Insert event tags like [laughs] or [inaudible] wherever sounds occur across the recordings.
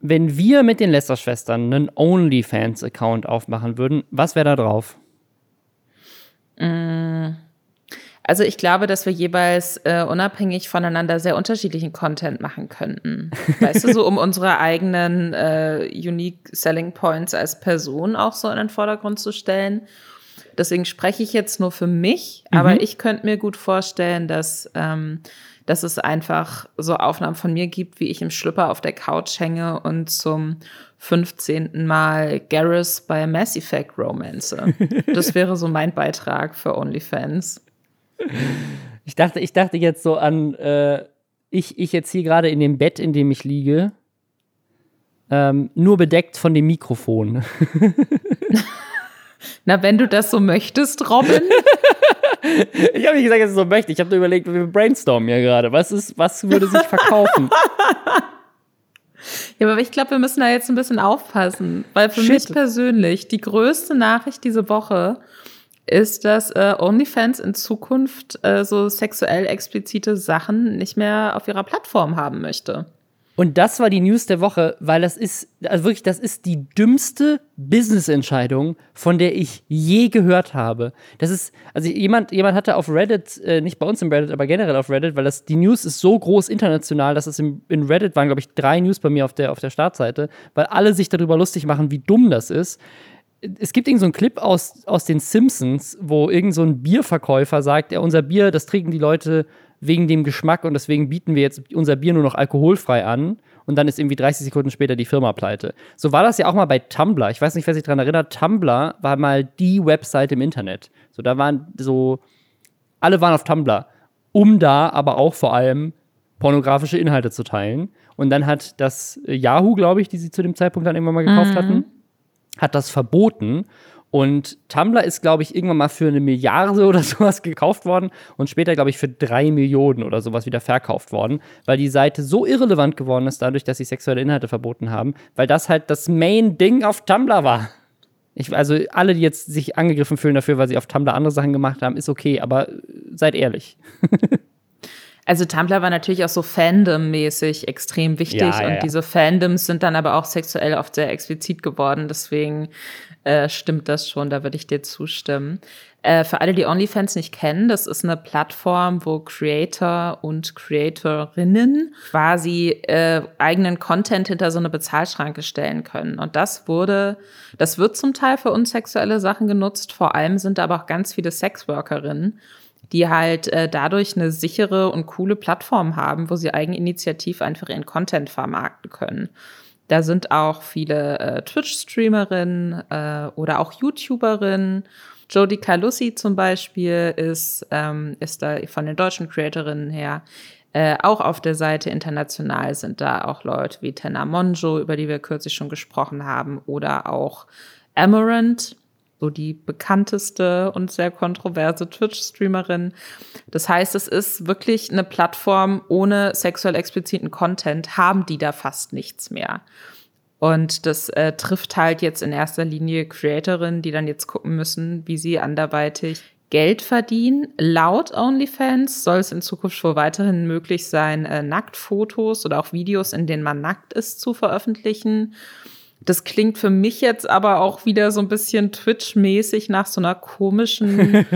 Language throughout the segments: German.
wenn wir mit den Lester-Schwestern einen OnlyFans-Account aufmachen würden, was wäre da drauf? Mm. Also ich glaube, dass wir jeweils äh, unabhängig voneinander sehr unterschiedlichen Content machen könnten. [laughs] Weißt du, so um unsere eigenen äh, Unique Selling Points als Person auch so in den Vordergrund zu stellen. Deswegen spreche ich jetzt nur für mich, mhm. aber ich könnte mir gut vorstellen, dass, ähm, dass es einfach so Aufnahmen von mir gibt, wie ich im Schlüpper auf der Couch hänge und zum 15. Mal Garrus bei Mass Effect Romance. [laughs] Das wäre so mein Beitrag für OnlyFans. Ich dachte, ich dachte jetzt so an, äh, ich, ich jetzt hier gerade in dem Bett, in dem ich liege, ähm, nur bedeckt von dem Mikrofon. [laughs] Na, wenn du das so möchtest, Robin. [laughs] [laughs] ich habe nicht gesagt, dass ich so möchte. Ich habe nur überlegt, wir brainstormen ja gerade. Was, ist, was würde sich verkaufen? [laughs] Ja, aber ich glaube, wir müssen da jetzt ein bisschen aufpassen, weil für Shit. mich persönlich die größte Nachricht diese Woche ist, dass äh, OnlyFans in Zukunft äh, so sexuell explizite Sachen nicht mehr auf ihrer Plattform haben möchte. Und das war die News der Woche, weil das ist, also wirklich, das ist die dümmste Business-Entscheidung, von der ich je gehört habe. Das ist, also jemand, jemand hatte auf Reddit, äh, nicht bei uns im Reddit, aber generell auf Reddit, weil das, die News ist so groß international, dass es im, in Reddit waren, glaube ich, drei News bei mir auf der, auf der Startseite, weil alle sich darüber lustig machen, wie dumm das ist es gibt irgendeinen so Clip aus, aus den Simpsons, wo irgend so ein Bierverkäufer sagt, ja, unser Bier, das trinken die Leute wegen dem Geschmack und deswegen bieten wir jetzt unser Bier nur noch alkoholfrei an. Und dann ist irgendwie 30 Sekunden später die Firma pleite. So war das ja auch mal bei Tumblr. Ich weiß nicht, wer sich daran erinnert. Tumblr war mal die Website im Internet. So, da waren so, alle waren auf Tumblr, um da aber auch vor allem pornografische Inhalte zu teilen. Und dann hat das Yahoo, glaube ich, die sie zu dem Zeitpunkt dann irgendwann mal gekauft mhm. hatten, hat das verboten. Und Tumblr ist, glaube ich, irgendwann mal für eine Milliarde [laughs] oder sowas gekauft worden und später, glaube ich, für drei Millionen oder sowas wieder verkauft worden, weil die Seite so irrelevant geworden ist, dadurch, dass sie sexuelle Inhalte verboten haben, weil das halt das Main-Ding auf Tumblr war. Ich, also alle, die jetzt sich angegriffen fühlen dafür, weil sie auf Tumblr andere Sachen gemacht haben, ist okay, aber seid ehrlich. [laughs] Also Tumblr war natürlich auch so Fandom-mäßig extrem wichtig ja, ja, und diese Fandoms sind dann aber auch sexuell oft sehr explizit geworden. Deswegen äh, stimmt das schon, da würde ich dir zustimmen. Äh, für alle, die OnlyFans nicht kennen, das ist eine Plattform, wo Creator und Creatorinnen quasi äh, eigenen Content hinter so eine Bezahlschranke stellen können. Und das wurde, das wird zum Teil für unsexuelle Sachen genutzt. Vor allem sind da aber auch ganz viele Sexworkerinnen die halt äh, dadurch eine sichere und coole Plattform haben, wo sie eigeninitiativ einfach ihren Content vermarkten können. Da sind auch viele äh, Twitch-Streamerinnen äh, oder auch YouTuberinnen. Jodie Calussi zum Beispiel ist, ähm, ist da von den deutschen Creatorinnen her äh, auch auf der Seite international sind da auch Leute wie Tenna Monjo, über die wir kürzlich schon gesprochen haben, oder auch Amaranth, so die bekannteste und sehr kontroverse Twitch-Streamerin. Das heißt, es ist wirklich eine Plattform ohne sexuell expliziten Content, haben die da fast nichts mehr. Und das äh, trifft halt jetzt in erster Linie Creatorinnen, die dann jetzt gucken müssen, wie sie anderweitig Geld verdienen. Laut OnlyFans soll es in Zukunft wohl weiterhin möglich sein, äh, Nacktfotos oder auch Videos, in denen man nackt ist, zu veröffentlichen. Das klingt für mich jetzt aber auch wieder so ein bisschen Twitch-mäßig nach so einer komischen,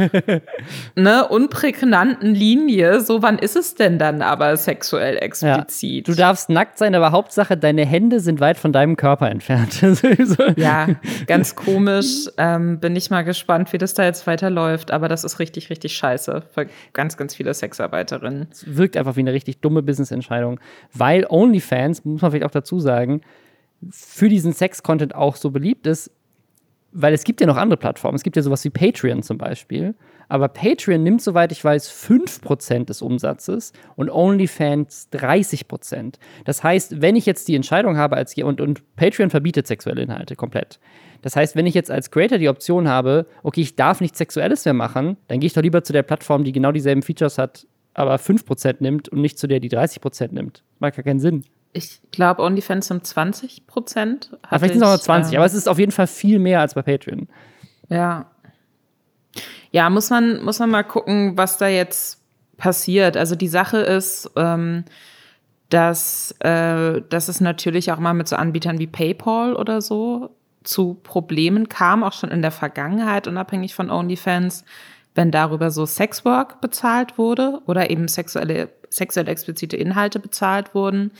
[laughs] ne, unprägnanten Linie. So, wann ist es denn dann aber sexuell explizit? Ja, du darfst nackt sein, aber Hauptsache, deine Hände sind weit von deinem Körper entfernt. [laughs] ja, ganz komisch. Ähm, bin ich mal gespannt, wie das da jetzt weiterläuft. Aber das ist richtig, richtig scheiße für ganz, ganz viele Sexarbeiterinnen. Es wirkt einfach wie eine richtig dumme Business-Entscheidung, weil OnlyFans, muss man vielleicht auch dazu sagen, für diesen Sex-Content auch so beliebt ist, weil es gibt ja noch andere Plattformen. Es gibt ja sowas wie Patreon zum Beispiel. Aber Patreon nimmt, soweit ich weiß, 5% des Umsatzes und OnlyFans 30%. Das heißt, wenn ich jetzt die Entscheidung habe, als und, und Patreon verbietet sexuelle Inhalte komplett. Das heißt, wenn ich jetzt als Creator die Option habe, okay, ich darf nichts Sexuelles mehr machen, dann gehe ich doch lieber zu der Plattform, die genau dieselben Features hat, aber 5% nimmt und nicht zu der, die 30% nimmt. Macht gar keinen Sinn ich glaube, OnlyFans sind 20 Prozent. vielleicht sind es auch noch 20, ähm, aber es ist auf jeden Fall viel mehr als bei Patreon. Ja. Ja, muss man, muss man mal gucken, was da jetzt passiert. Also die Sache ist, ähm, dass, äh, dass es natürlich auch mal mit so Anbietern wie PayPal oder so zu Problemen kam, auch schon in der Vergangenheit, unabhängig von OnlyFans, wenn darüber so Sexwork bezahlt wurde oder eben sexuelle, sexuell explizite Inhalte bezahlt wurden.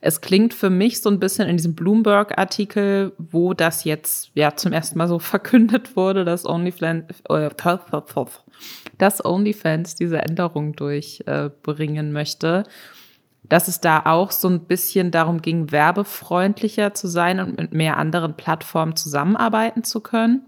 Es klingt für mich so ein bisschen in diesem Bloomberg-Artikel, wo das jetzt ja zum ersten Mal so [laughs] verkündet wurde, dass OnlyFans, äh, dass OnlyFans diese Änderung durchbringen äh, möchte, dass es da auch so ein bisschen darum ging, werbefreundlicher zu sein und mit mehr anderen Plattformen zusammenarbeiten zu können.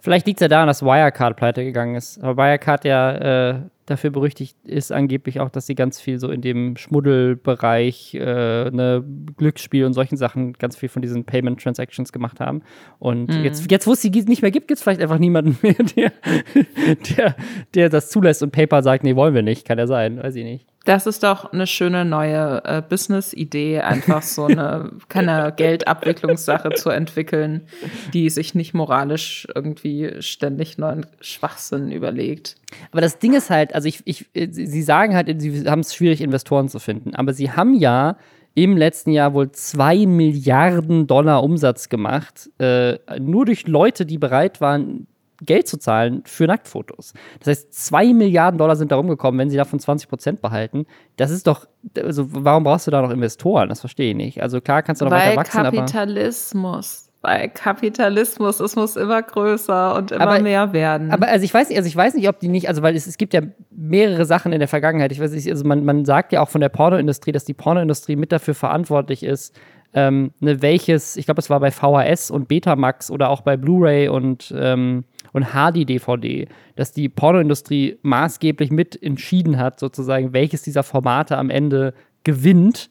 Vielleicht liegt es ja daran, dass Wirecard pleite gegangen ist. Aber Wirecard ja äh, dafür berüchtigt ist angeblich auch, dass sie ganz viel so in dem Schmuddelbereich, äh, ne, Glücksspiel und solchen Sachen ganz viel von diesen Payment Transactions gemacht haben. Und mhm. jetzt, jetzt, wo es sie nicht mehr gibt, gibt es vielleicht einfach niemanden mehr, [laughs] der, der, der das zulässt und PayPal sagt, nee, wollen wir nicht. Kann ja sein, weiß ich nicht. Das ist doch eine schöne neue äh, Business-Idee, einfach so eine [laughs] keine Geldabwicklungssache zu entwickeln, die sich nicht moralisch irgendwie ständig neuen Schwachsinn überlegt. Aber das Ding ist halt, also ich, ich, sie sagen halt, sie haben es schwierig, Investoren zu finden. Aber sie haben ja im letzten Jahr wohl zwei Milliarden Dollar Umsatz gemacht, äh, nur durch Leute, die bereit waren, Geld zu zahlen für Nacktfotos. Das heißt, zwei Milliarden Dollar sind da rumgekommen, wenn sie davon 20 Prozent behalten. Das ist doch, also warum brauchst du da noch Investoren? Das verstehe ich nicht. Also klar kannst du noch Weil weiter wachsen, Kapitalismus. Weil Kapitalismus, es muss immer größer und immer aber, mehr werden. Aber also ich weiß nicht, also ich weiß nicht, ob die nicht, also weil es, es gibt ja mehrere Sachen in der Vergangenheit. Ich weiß nicht, also man, man sagt ja auch von der Pornoindustrie, dass die Pornoindustrie mit dafür verantwortlich ist, ähm, ne, welches, ich glaube, es war bei VHS und Betamax oder auch bei Blu-ray und ähm, und HD-DVD, dass die Pornoindustrie maßgeblich mit entschieden hat, sozusagen, welches dieser Formate am Ende gewinnt,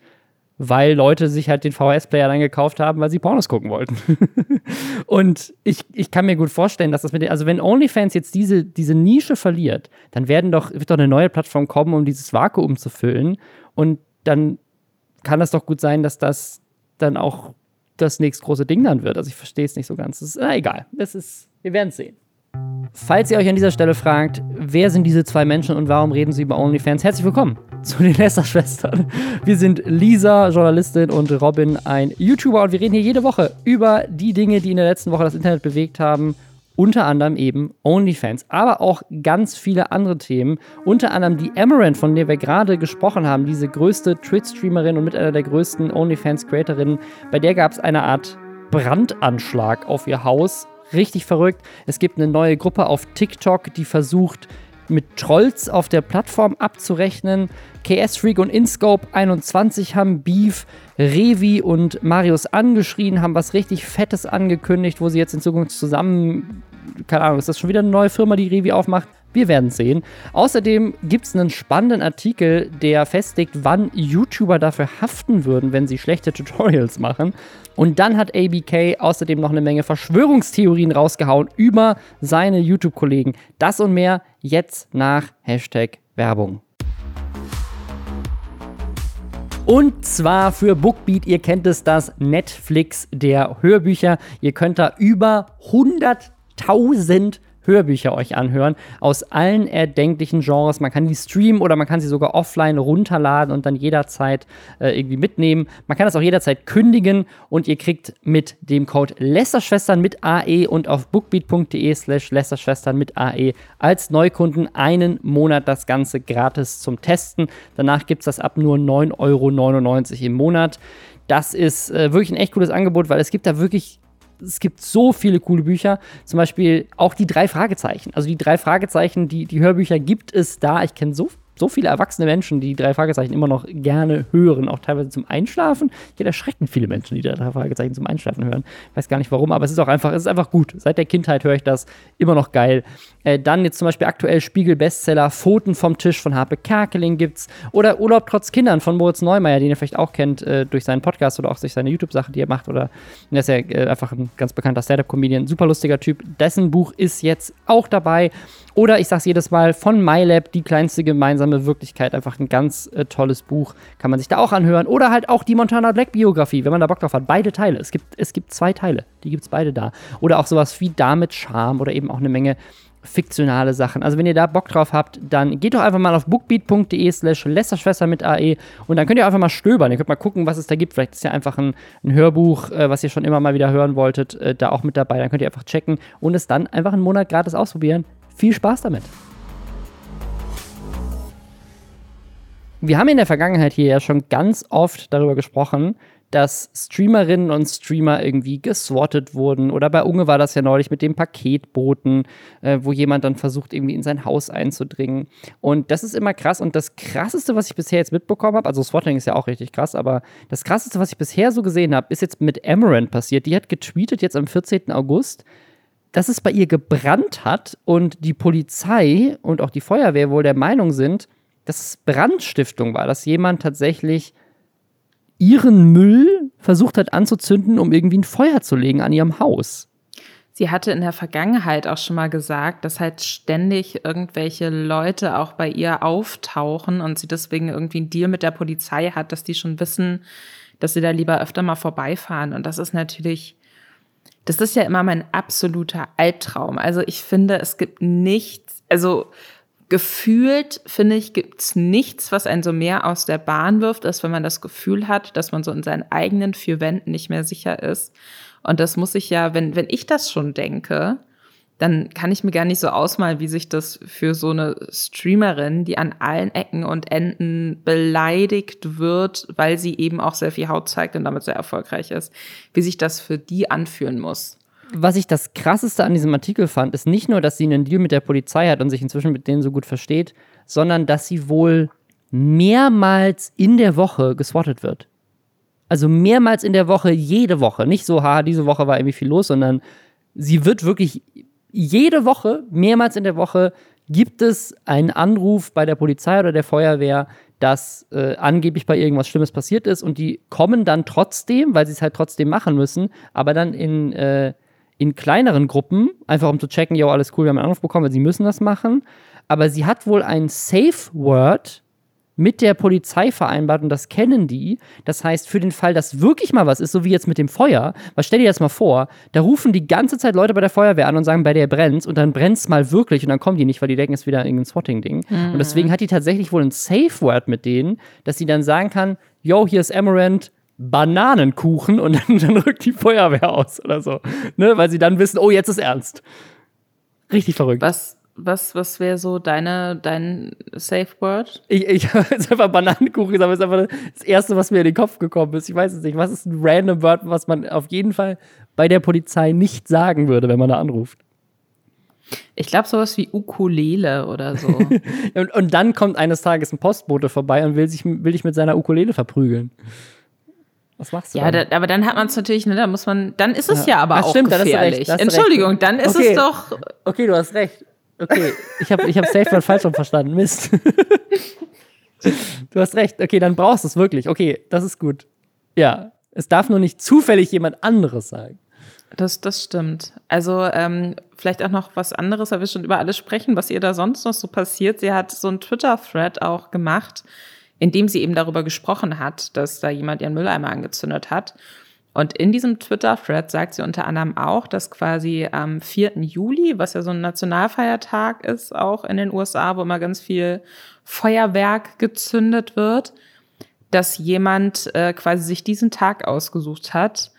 weil Leute sich halt den VHS-Player dann gekauft haben, weil sie Pornos gucken wollten. [laughs] und ich, ich kann mir gut vorstellen, dass das mit den, also wenn OnlyFans jetzt diese, diese Nische verliert, dann werden doch, wird doch eine neue Plattform kommen, um dieses Vakuum zu füllen. Und dann kann es doch gut sein, dass das dann auch das nächste große Ding dann wird. Also ich verstehe es nicht so ganz. Ist, na egal. Das ist, wir werden es sehen. Falls ihr euch an dieser Stelle fragt, wer sind diese zwei Menschen und warum reden sie über OnlyFans, herzlich willkommen [laughs] zu den Lester-Schwestern. Wir sind Lisa, Journalistin, und Robin, ein YouTuber. Und wir reden hier jede Woche über die Dinge, die in der letzten Woche das Internet bewegt haben. Unter anderem eben OnlyFans, aber auch ganz viele andere Themen. Unter anderem die Amaranth, von der wir gerade gesprochen haben, diese größte Twitch-Streamerin und mit einer der größten OnlyFans-Creatorinnen. Bei der gab es eine Art Brandanschlag auf ihr Haus richtig verrückt. Es gibt eine neue Gruppe auf TikTok, die versucht, mit Trolls auf der Plattform abzurechnen. KS Freak und InScope 21 haben Beef. Revi und Marius angeschrien, haben was richtig Fettes angekündigt, wo sie jetzt in Zukunft zusammen, keine Ahnung, ist das schon wieder eine neue Firma, die Revi aufmacht? Wir werden sehen. Außerdem gibt es einen spannenden Artikel, der festlegt, wann YouTuber dafür haften würden, wenn sie schlechte Tutorials machen. Und dann hat ABK außerdem noch eine Menge Verschwörungstheorien rausgehauen über seine YouTube-Kollegen. Das und mehr jetzt nach Hashtag Werbung. Und zwar für Bookbeat, ihr kennt es, das Netflix der Hörbücher. Ihr könnt da über 100.000 Hörbücher euch anhören aus allen erdenklichen Genres. Man kann die streamen oder man kann sie sogar offline runterladen und dann jederzeit äh, irgendwie mitnehmen. Man kann das auch jederzeit kündigen und ihr kriegt mit dem Code Lästerschwestern mit AE und auf bookbeat.de slash Lästerschwestern mit AE als Neukunden einen Monat das Ganze gratis zum Testen. Danach gibt es das ab nur 9,99 Euro im Monat. Das ist äh, wirklich ein echt cooles Angebot, weil es gibt da wirklich es gibt so viele coole Bücher. Zum Beispiel auch die drei Fragezeichen. Also die drei Fragezeichen, die, die Hörbücher gibt es da. Ich kenne so so viele erwachsene Menschen, die drei Fragezeichen immer noch gerne hören, auch teilweise zum Einschlafen. Ich hätte erschreckend viele Menschen, die drei Fragezeichen zum Einschlafen hören. Ich weiß gar nicht warum, aber es ist auch einfach, es ist einfach gut. Seit der Kindheit höre ich das immer noch geil. Äh, dann jetzt zum Beispiel aktuell Spiegel-Bestseller Pfoten vom Tisch von Harpe Kerkeling gibt's. Oder Urlaub trotz Kindern von Moritz Neumeier, den ihr vielleicht auch kennt äh, durch seinen Podcast oder auch durch seine YouTube-Sache, die er macht. Oder er ist ja äh, einfach ein ganz bekannter Stand-Up-Comedian, super lustiger Typ. Dessen Buch ist jetzt auch dabei. Oder ich sag's jedes Mal, von MyLab, die kleinste gemeinsame Wirklichkeit. Einfach ein ganz äh, tolles Buch. Kann man sich da auch anhören. Oder halt auch die Montana Black Biografie, wenn man da Bock drauf hat. Beide Teile. Es gibt, es gibt zwei Teile. Die gibt's beide da. Oder auch sowas wie Damit Charme oder eben auch eine Menge fiktionale Sachen. Also wenn ihr da Bock drauf habt, dann geht doch einfach mal auf bookbeat.de slash Lästerschwester mit AE und dann könnt ihr einfach mal stöbern. Ihr könnt mal gucken, was es da gibt. Vielleicht ist ja einfach ein, ein Hörbuch, äh, was ihr schon immer mal wieder hören wolltet, äh, da auch mit dabei. Dann könnt ihr einfach checken und es dann einfach einen Monat gratis ausprobieren. Viel Spaß damit. Wir haben in der Vergangenheit hier ja schon ganz oft darüber gesprochen, dass Streamerinnen und Streamer irgendwie geswattet wurden. Oder bei Unge war das ja neulich mit dem Paketboten, äh, wo jemand dann versucht, irgendwie in sein Haus einzudringen. Und das ist immer krass. Und das Krasseste, was ich bisher jetzt mitbekommen habe, also Swatting ist ja auch richtig krass, aber das Krasseste, was ich bisher so gesehen habe, ist jetzt mit Amaranth passiert. Die hat getweetet jetzt am 14. August, dass es bei ihr gebrannt hat und die Polizei und auch die Feuerwehr wohl der Meinung sind, dass es Brandstiftung war, dass jemand tatsächlich ihren Müll versucht hat anzuzünden, um irgendwie ein Feuer zu legen an ihrem Haus. Sie hatte in der Vergangenheit auch schon mal gesagt, dass halt ständig irgendwelche Leute auch bei ihr auftauchen und sie deswegen irgendwie einen Deal mit der Polizei hat, dass die schon wissen, dass sie da lieber öfter mal vorbeifahren. Und das ist natürlich, das ist ja immer mein absoluter Albtraum. Also ich finde, es gibt nichts, also gefühlt, finde ich, gibt es nichts, was einen so mehr aus der Bahn wirft, als wenn man das Gefühl hat, dass man so in seinen eigenen vier Wänden nicht mehr sicher ist. Und das muss ich ja, wenn, wenn ich das schon denke, dann kann ich mir gar nicht so ausmalen, wie sich das für so eine Streamerin, die an allen Ecken und Enden beleidigt wird, weil sie eben auch sehr viel Haut zeigt und damit sehr erfolgreich ist, wie sich das für die anfühlen muss was ich das krasseste an diesem Artikel fand, ist nicht nur, dass sie einen Deal mit der Polizei hat und sich inzwischen mit denen so gut versteht, sondern dass sie wohl mehrmals in der Woche geswattet wird. Also mehrmals in der Woche, jede Woche. Nicht so, ha, diese Woche war irgendwie viel los, sondern sie wird wirklich jede Woche, mehrmals in der Woche, gibt es einen Anruf bei der Polizei oder der Feuerwehr, dass äh, angeblich bei irgendwas Schlimmes passiert ist und die kommen dann trotzdem, weil sie es halt trotzdem machen müssen, aber dann in äh, in kleineren Gruppen, einfach um zu checken, jo, alles cool, wir haben einen Anruf bekommen, weil sie müssen das machen. Aber sie hat wohl ein Safe Word mit der Polizei vereinbart und das kennen die. Das heißt, für den Fall, dass wirklich mal was ist, so wie jetzt mit dem Feuer, was stell dir das mal vor, da rufen die ganze Zeit Leute bei der Feuerwehr an und sagen, bei der brennt's und dann brennt's mal wirklich und dann kommen die nicht, weil die denken, es ist wieder irgendein Swatting-Ding. Mhm. Und deswegen hat die tatsächlich wohl ein Safe Word mit denen, dass sie dann sagen kann, yo, hier ist Amaranth, Bananenkuchen und [laughs] dann, dann rückt die Feuerwehr aus oder so. Ne? Weil sie dann wissen, oh, jetzt ist ernst. Richtig verrückt. Was, was, was wäre so deine, dein Safe Word? Ich, ich [laughs] habe jetzt einfach Bananenkuchen gesagt, aber ist einfach das Erste, was mir in den Kopf gekommen ist. Ich weiß es nicht. Was ist ein random Word, was man auf jeden Fall bei der Polizei nicht sagen würde, wenn man da anruft? Ich glaube, sowas wie Ukulele oder so. [laughs] und, und, dann kommt eines Tages ein Postbote vorbei und will, sich, will dich mit seiner Ukulele verprügeln. Was machst du? Ja, da, aber dann hat man es natürlich, ne, da muss man, dann ist es ja, ja aber Ach, auch stimmt, gefährlich. Entschuldigung, recht. dann ist okay. es doch. Okay, du hast recht. Okay, ich habe ich hab Safe Word falsch verstanden. Mist. [laughs] du hast recht. Okay, dann brauchst du es wirklich. Okay, das ist gut. Ja, es darf nur nicht zufällig jemand anderes sagen. Das, das stimmt. Also ähm, vielleicht auch noch was anderes, weil wir schon über alles sprechen, was ihr da sonst noch so passiert. Sie hat so einen Twitter-Thread auch gemacht, in dem sie eben darüber gesprochen hat, dass da jemand ihren Mülleimer angezündet hat. Und in diesem Twitter-Thread sagt sie unter anderem auch, dass quasi am 4. Juli, was ja so ein Nationalfeiertag ist, auch in den USA, wo immer ganz viel Feuerwerk gezündet wird, dass jemand äh, quasi sich diesen Tag ausgesucht hat,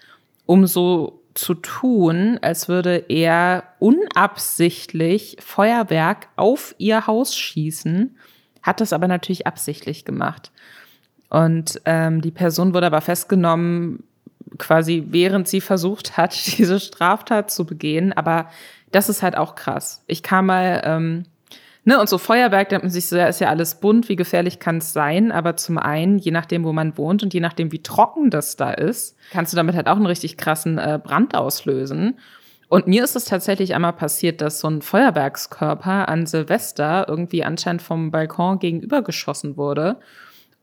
um so zu tun, als würde er unabsichtlich Feuerwerk auf ihr Haus schießen hat das aber natürlich absichtlich gemacht. Und ähm, die Person wurde aber festgenommen, quasi während sie versucht hat, [laughs] diese Straftat zu begehen. Aber das ist halt auch krass. Ich kam mal, ähm, ne, und so Feuerwerk, da hat man sich so, ja, ist ja alles bunt, wie gefährlich kann es sein? Aber zum einen, je nachdem, wo man wohnt und je nachdem, wie trocken das da ist, kannst du damit halt auch einen richtig krassen äh, Brand auslösen. Und mir ist es tatsächlich einmal passiert, dass so ein Feuerwerkskörper an Silvester irgendwie anscheinend vom Balkon gegenüber geschossen wurde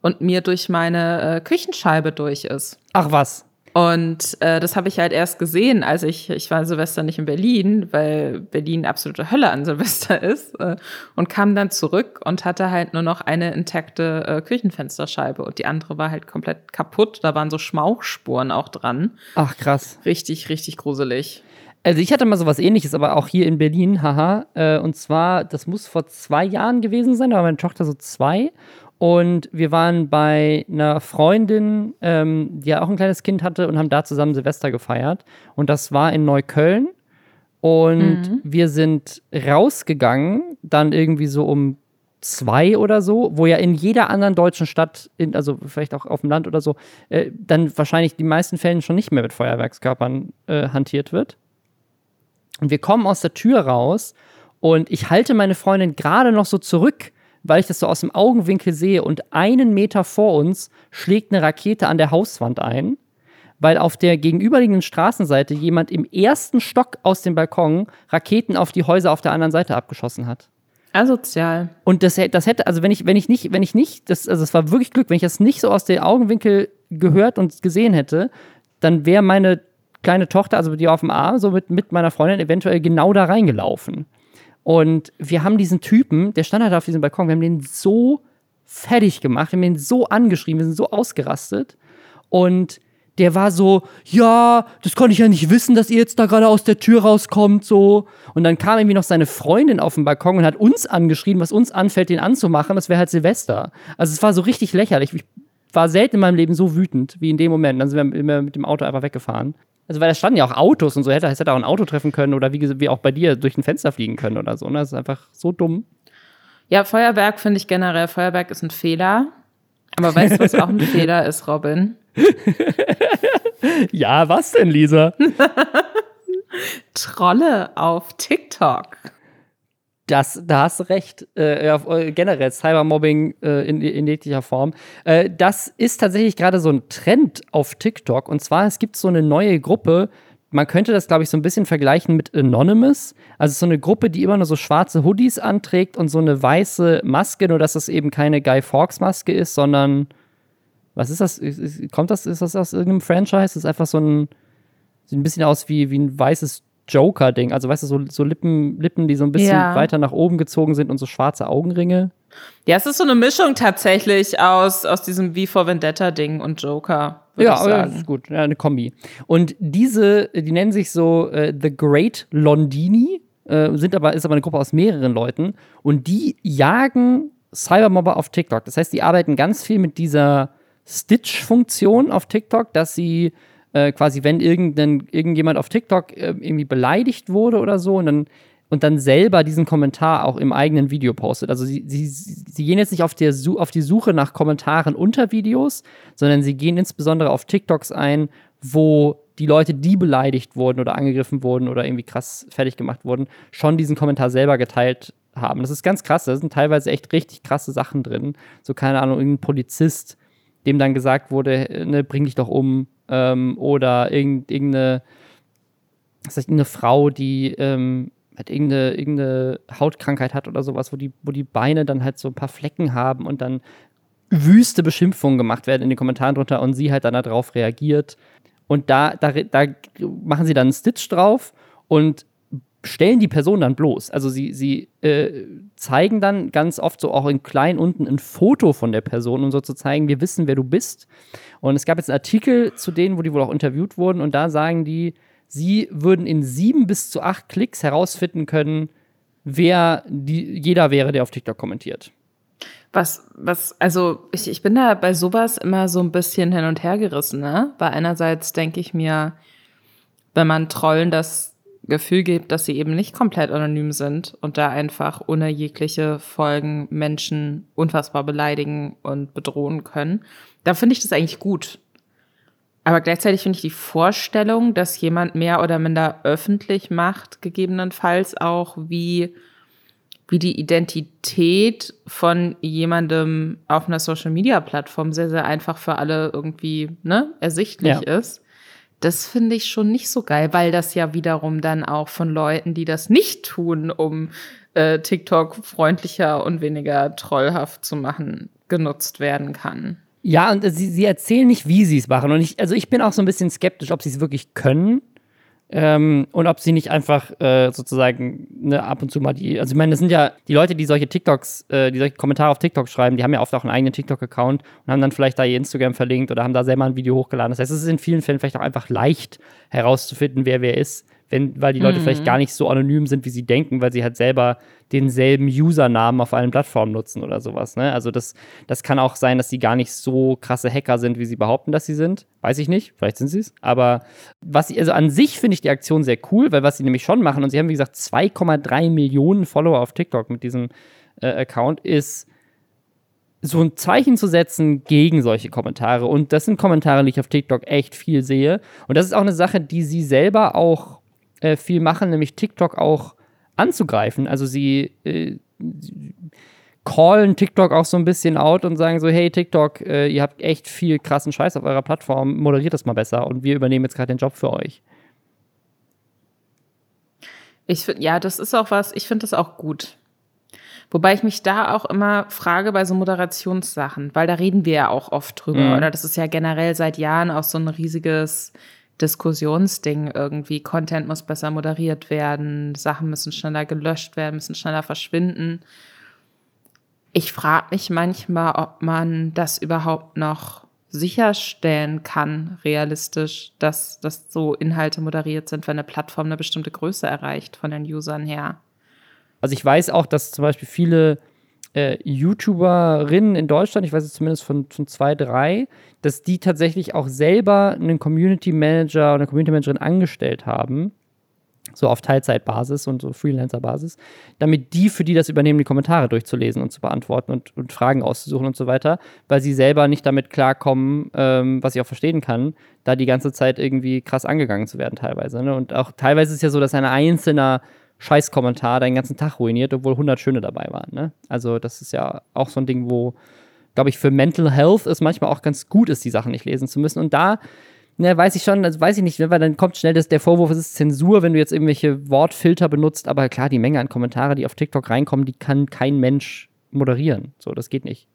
und mir durch meine äh, Küchenscheibe durch ist. Ach was. Und äh, das habe ich halt erst gesehen, als ich, ich war Silvester nicht in Berlin, weil Berlin absolute Hölle an Silvester [laughs] ist, äh, und kam dann zurück und hatte halt nur noch eine intakte äh, Küchenfensterscheibe und die andere war halt komplett kaputt. Da waren so Schmauchspuren auch dran. Ach krass. Richtig, richtig gruselig. Also ich hatte mal sowas ähnliches, aber auch hier in Berlin, haha. Äh, und zwar, das muss vor zwei Jahren gewesen sein, da war meine Tochter so zwei. Und wir waren bei einer Freundin, ähm, die ja auch ein kleines Kind hatte und haben da zusammen Silvester gefeiert. Und das war in Neukölln. Und mhm. wir sind rausgegangen, dann irgendwie so um zwei oder so, wo ja in jeder anderen deutschen Stadt, in, also vielleicht auch auf dem Land oder so, äh, dann wahrscheinlich die meisten Fällen schon nicht mehr mit Feuerwerkskörpern äh, hantiert wird. Und wir kommen aus der Tür raus und ich halte meine Freundin gerade noch so zurück, weil ich das so aus dem Augenwinkel sehe und einen Meter vor uns schlägt eine Rakete an der Hauswand ein, weil auf der gegenüberliegenden Straßenseite jemand im ersten Stock aus dem Balkon Raketen auf die Häuser auf der anderen Seite abgeschossen hat. Asozial. Und das, das hätte, also wenn ich, wenn ich nicht, wenn ich nicht, das, also es war wirklich Glück, wenn ich das nicht so aus dem Augenwinkel gehört und gesehen hätte, dann wäre meine kleine Tochter, also die auf dem Arm, so mit, mit meiner Freundin eventuell genau da reingelaufen. Und wir haben diesen Typen, der stand halt auf diesem Balkon, wir haben den so fertig gemacht, wir haben ihn so angeschrieben, wir sind so ausgerastet. Und der war so, ja, das konnte ich ja nicht wissen, dass ihr jetzt da gerade aus der Tür rauskommt, so. Und dann kam irgendwie noch seine Freundin auf den Balkon und hat uns angeschrien, was uns anfällt, den anzumachen. Das wäre halt Silvester. Also es war so richtig lächerlich. Ich war selten in meinem Leben so wütend wie in dem Moment. Dann sind wir mit dem Auto einfach weggefahren. Also, weil da standen ja auch Autos und so, hätte, hätte auch ein Auto treffen können oder wie, wie auch bei dir durch ein Fenster fliegen können oder so. Ne? Das ist einfach so dumm. Ja, Feuerwerk finde ich generell, Feuerwerk ist ein Fehler. Aber weißt du, was auch ein [laughs] Fehler ist, Robin? [laughs] ja, was denn, Lisa? [laughs] Trolle auf TikTok. Das, da hast du recht. Äh, äh, generell Cybermobbing äh, in, in jeglicher Form. Äh, das ist tatsächlich gerade so ein Trend auf TikTok. Und zwar, es gibt so eine neue Gruppe. Man könnte das, glaube ich, so ein bisschen vergleichen mit Anonymous. Also so eine Gruppe, die immer nur so schwarze Hoodies anträgt und so eine weiße Maske, nur dass das eben keine Guy Fawkes Maske ist, sondern was ist das? Kommt das, ist das aus irgendeinem Franchise? Das ist einfach so ein, sieht ein bisschen aus wie, wie ein weißes Joker-Ding. Also, weißt du, so, so Lippen, Lippen, die so ein bisschen ja. weiter nach oben gezogen sind und so schwarze Augenringe. Ja, es ist so eine Mischung tatsächlich aus, aus diesem Wie for Vendetta-Ding und Joker. Ja, aber ist gut, ja, eine Kombi. Und diese, die nennen sich so äh, The Great Londini, äh, sind aber, ist aber eine Gruppe aus mehreren Leuten und die jagen Cybermobber auf TikTok. Das heißt, die arbeiten ganz viel mit dieser Stitch-Funktion auf TikTok, dass sie äh, quasi, wenn irgendein, irgendjemand auf TikTok äh, irgendwie beleidigt wurde oder so und dann, und dann selber diesen Kommentar auch im eigenen Video postet. Also sie, sie, sie gehen jetzt nicht auf, der, auf die Suche nach Kommentaren unter Videos, sondern sie gehen insbesondere auf TikToks ein, wo die Leute, die beleidigt wurden oder angegriffen wurden oder irgendwie krass fertig gemacht wurden, schon diesen Kommentar selber geteilt haben. Das ist ganz krass. Da sind teilweise echt richtig krasse Sachen drin. So, keine Ahnung, irgendein Polizist, dem dann gesagt wurde, ne, bring dich doch um, ähm, oder irgendeine, heißt, irgendeine Frau, die ähm, halt irgendeine, irgendeine Hautkrankheit hat oder sowas, wo die, wo die Beine dann halt so ein paar Flecken haben und dann wüste Beschimpfungen gemacht werden in den Kommentaren drunter und sie halt dann darauf reagiert. Und da, da, da machen sie dann einen Stitch drauf und stellen die Person dann bloß. Also sie, sie äh, zeigen dann ganz oft so auch in klein unten ein Foto von der Person, um so zu zeigen, wir wissen, wer du bist. Und es gab jetzt einen Artikel zu denen, wo die wohl auch interviewt wurden und da sagen die, sie würden in sieben bis zu acht Klicks herausfinden können, wer die, jeder wäre, der auf TikTok kommentiert. Was, was, also ich, ich bin da bei sowas immer so ein bisschen hin und her gerissen, ne? Weil einerseits denke ich mir, wenn man Trollen das Gefühl gibt, dass sie eben nicht komplett anonym sind und da einfach ohne jegliche Folgen Menschen unfassbar beleidigen und bedrohen können, da finde ich das eigentlich gut. Aber gleichzeitig finde ich die Vorstellung, dass jemand mehr oder minder öffentlich macht, gegebenenfalls auch, wie, wie die Identität von jemandem auf einer Social Media Plattform sehr, sehr einfach für alle irgendwie ne, ersichtlich ja. ist das finde ich schon nicht so geil, weil das ja wiederum dann auch von Leuten, die das nicht tun, um äh, TikTok freundlicher und weniger trollhaft zu machen, genutzt werden kann. Ja, und sie, sie erzählen nicht, wie sie es machen. Und ich, also ich bin auch so ein bisschen skeptisch, ob sie es wirklich können. Ähm, und ob sie nicht einfach äh, sozusagen ne, ab und zu mal die, also ich meine, das sind ja die Leute, die solche TikToks, äh, die solche Kommentare auf TikTok schreiben, die haben ja oft auch einen eigenen TikTok-Account und haben dann vielleicht da ihr Instagram verlinkt oder haben da selber ein Video hochgeladen. Das heißt, es ist in vielen Fällen vielleicht auch einfach leicht herauszufinden, wer wer ist, wenn, weil die Leute mhm. vielleicht gar nicht so anonym sind, wie sie denken, weil sie halt selber denselben Usernamen auf allen Plattformen nutzen oder sowas. Ne? Also das, das kann auch sein, dass sie gar nicht so krasse Hacker sind, wie sie behaupten, dass sie sind. Weiß ich nicht, vielleicht sind sie es. Aber was sie, also an sich finde ich die Aktion sehr cool, weil was sie nämlich schon machen, und sie haben wie gesagt 2,3 Millionen Follower auf TikTok mit diesem äh, Account, ist so ein Zeichen zu setzen gegen solche Kommentare. Und das sind Kommentare, die ich auf TikTok echt viel sehe. Und das ist auch eine Sache, die sie selber auch äh, viel machen, nämlich TikTok auch anzugreifen. Also sie, äh, sie callen TikTok auch so ein bisschen out und sagen so, hey TikTok, äh, ihr habt echt viel krassen Scheiß auf eurer Plattform, moderiert das mal besser und wir übernehmen jetzt gerade den Job für euch. Ich finde, ja, das ist auch was, ich finde das auch gut. Wobei ich mich da auch immer frage bei so Moderationssachen, weil da reden wir ja auch oft drüber, mhm. oder? Das ist ja generell seit Jahren auch so ein riesiges Diskussionsding irgendwie. Content muss besser moderiert werden, Sachen müssen schneller gelöscht werden, müssen schneller verschwinden. Ich frage mich manchmal, ob man das überhaupt noch sicherstellen kann, realistisch, dass, dass so Inhalte moderiert sind, wenn eine Plattform eine bestimmte Größe erreicht von den Usern her. Also ich weiß auch, dass zum Beispiel viele äh, YouTuberinnen in Deutschland, ich weiß es zumindest von, von zwei, drei, dass die tatsächlich auch selber einen Community Manager oder eine Community Managerin angestellt haben, so auf Teilzeitbasis und so Freelancer-Basis, damit die für die das übernehmen, die Kommentare durchzulesen und zu beantworten und, und Fragen auszusuchen und so weiter, weil sie selber nicht damit klarkommen, ähm, was ich auch verstehen kann, da die ganze Zeit irgendwie krass angegangen zu werden teilweise. Ne? Und auch teilweise ist es ja so, dass ein einzelner Scheißkommentar deinen ganzen Tag ruiniert, obwohl 100 schöne dabei waren. Ne? Also das ist ja auch so ein Ding, wo, glaube ich, für Mental Health es manchmal auch ganz gut ist, die Sachen nicht lesen zu müssen. Und da ne, weiß ich schon, also weiß ich nicht, ne, weil dann kommt schnell das, der Vorwurf, es ist Zensur, wenn du jetzt irgendwelche Wortfilter benutzt. Aber klar, die Menge an Kommentare, die auf TikTok reinkommen, die kann kein Mensch moderieren. So, das geht nicht.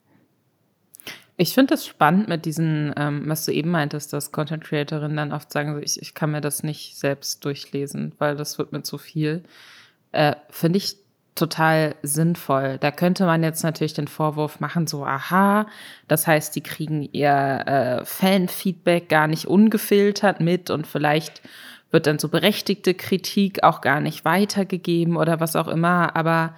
Ich finde es spannend mit diesen, ähm, was du eben meintest, dass Content Creatorinnen dann oft sagen, ich, ich kann mir das nicht selbst durchlesen, weil das wird mir zu viel äh, finde ich total sinnvoll. Da könnte man jetzt natürlich den Vorwurf machen, so, aha, das heißt, die kriegen ihr äh, Fanfeedback gar nicht ungefiltert mit und vielleicht wird dann so berechtigte Kritik auch gar nicht weitergegeben oder was auch immer. Aber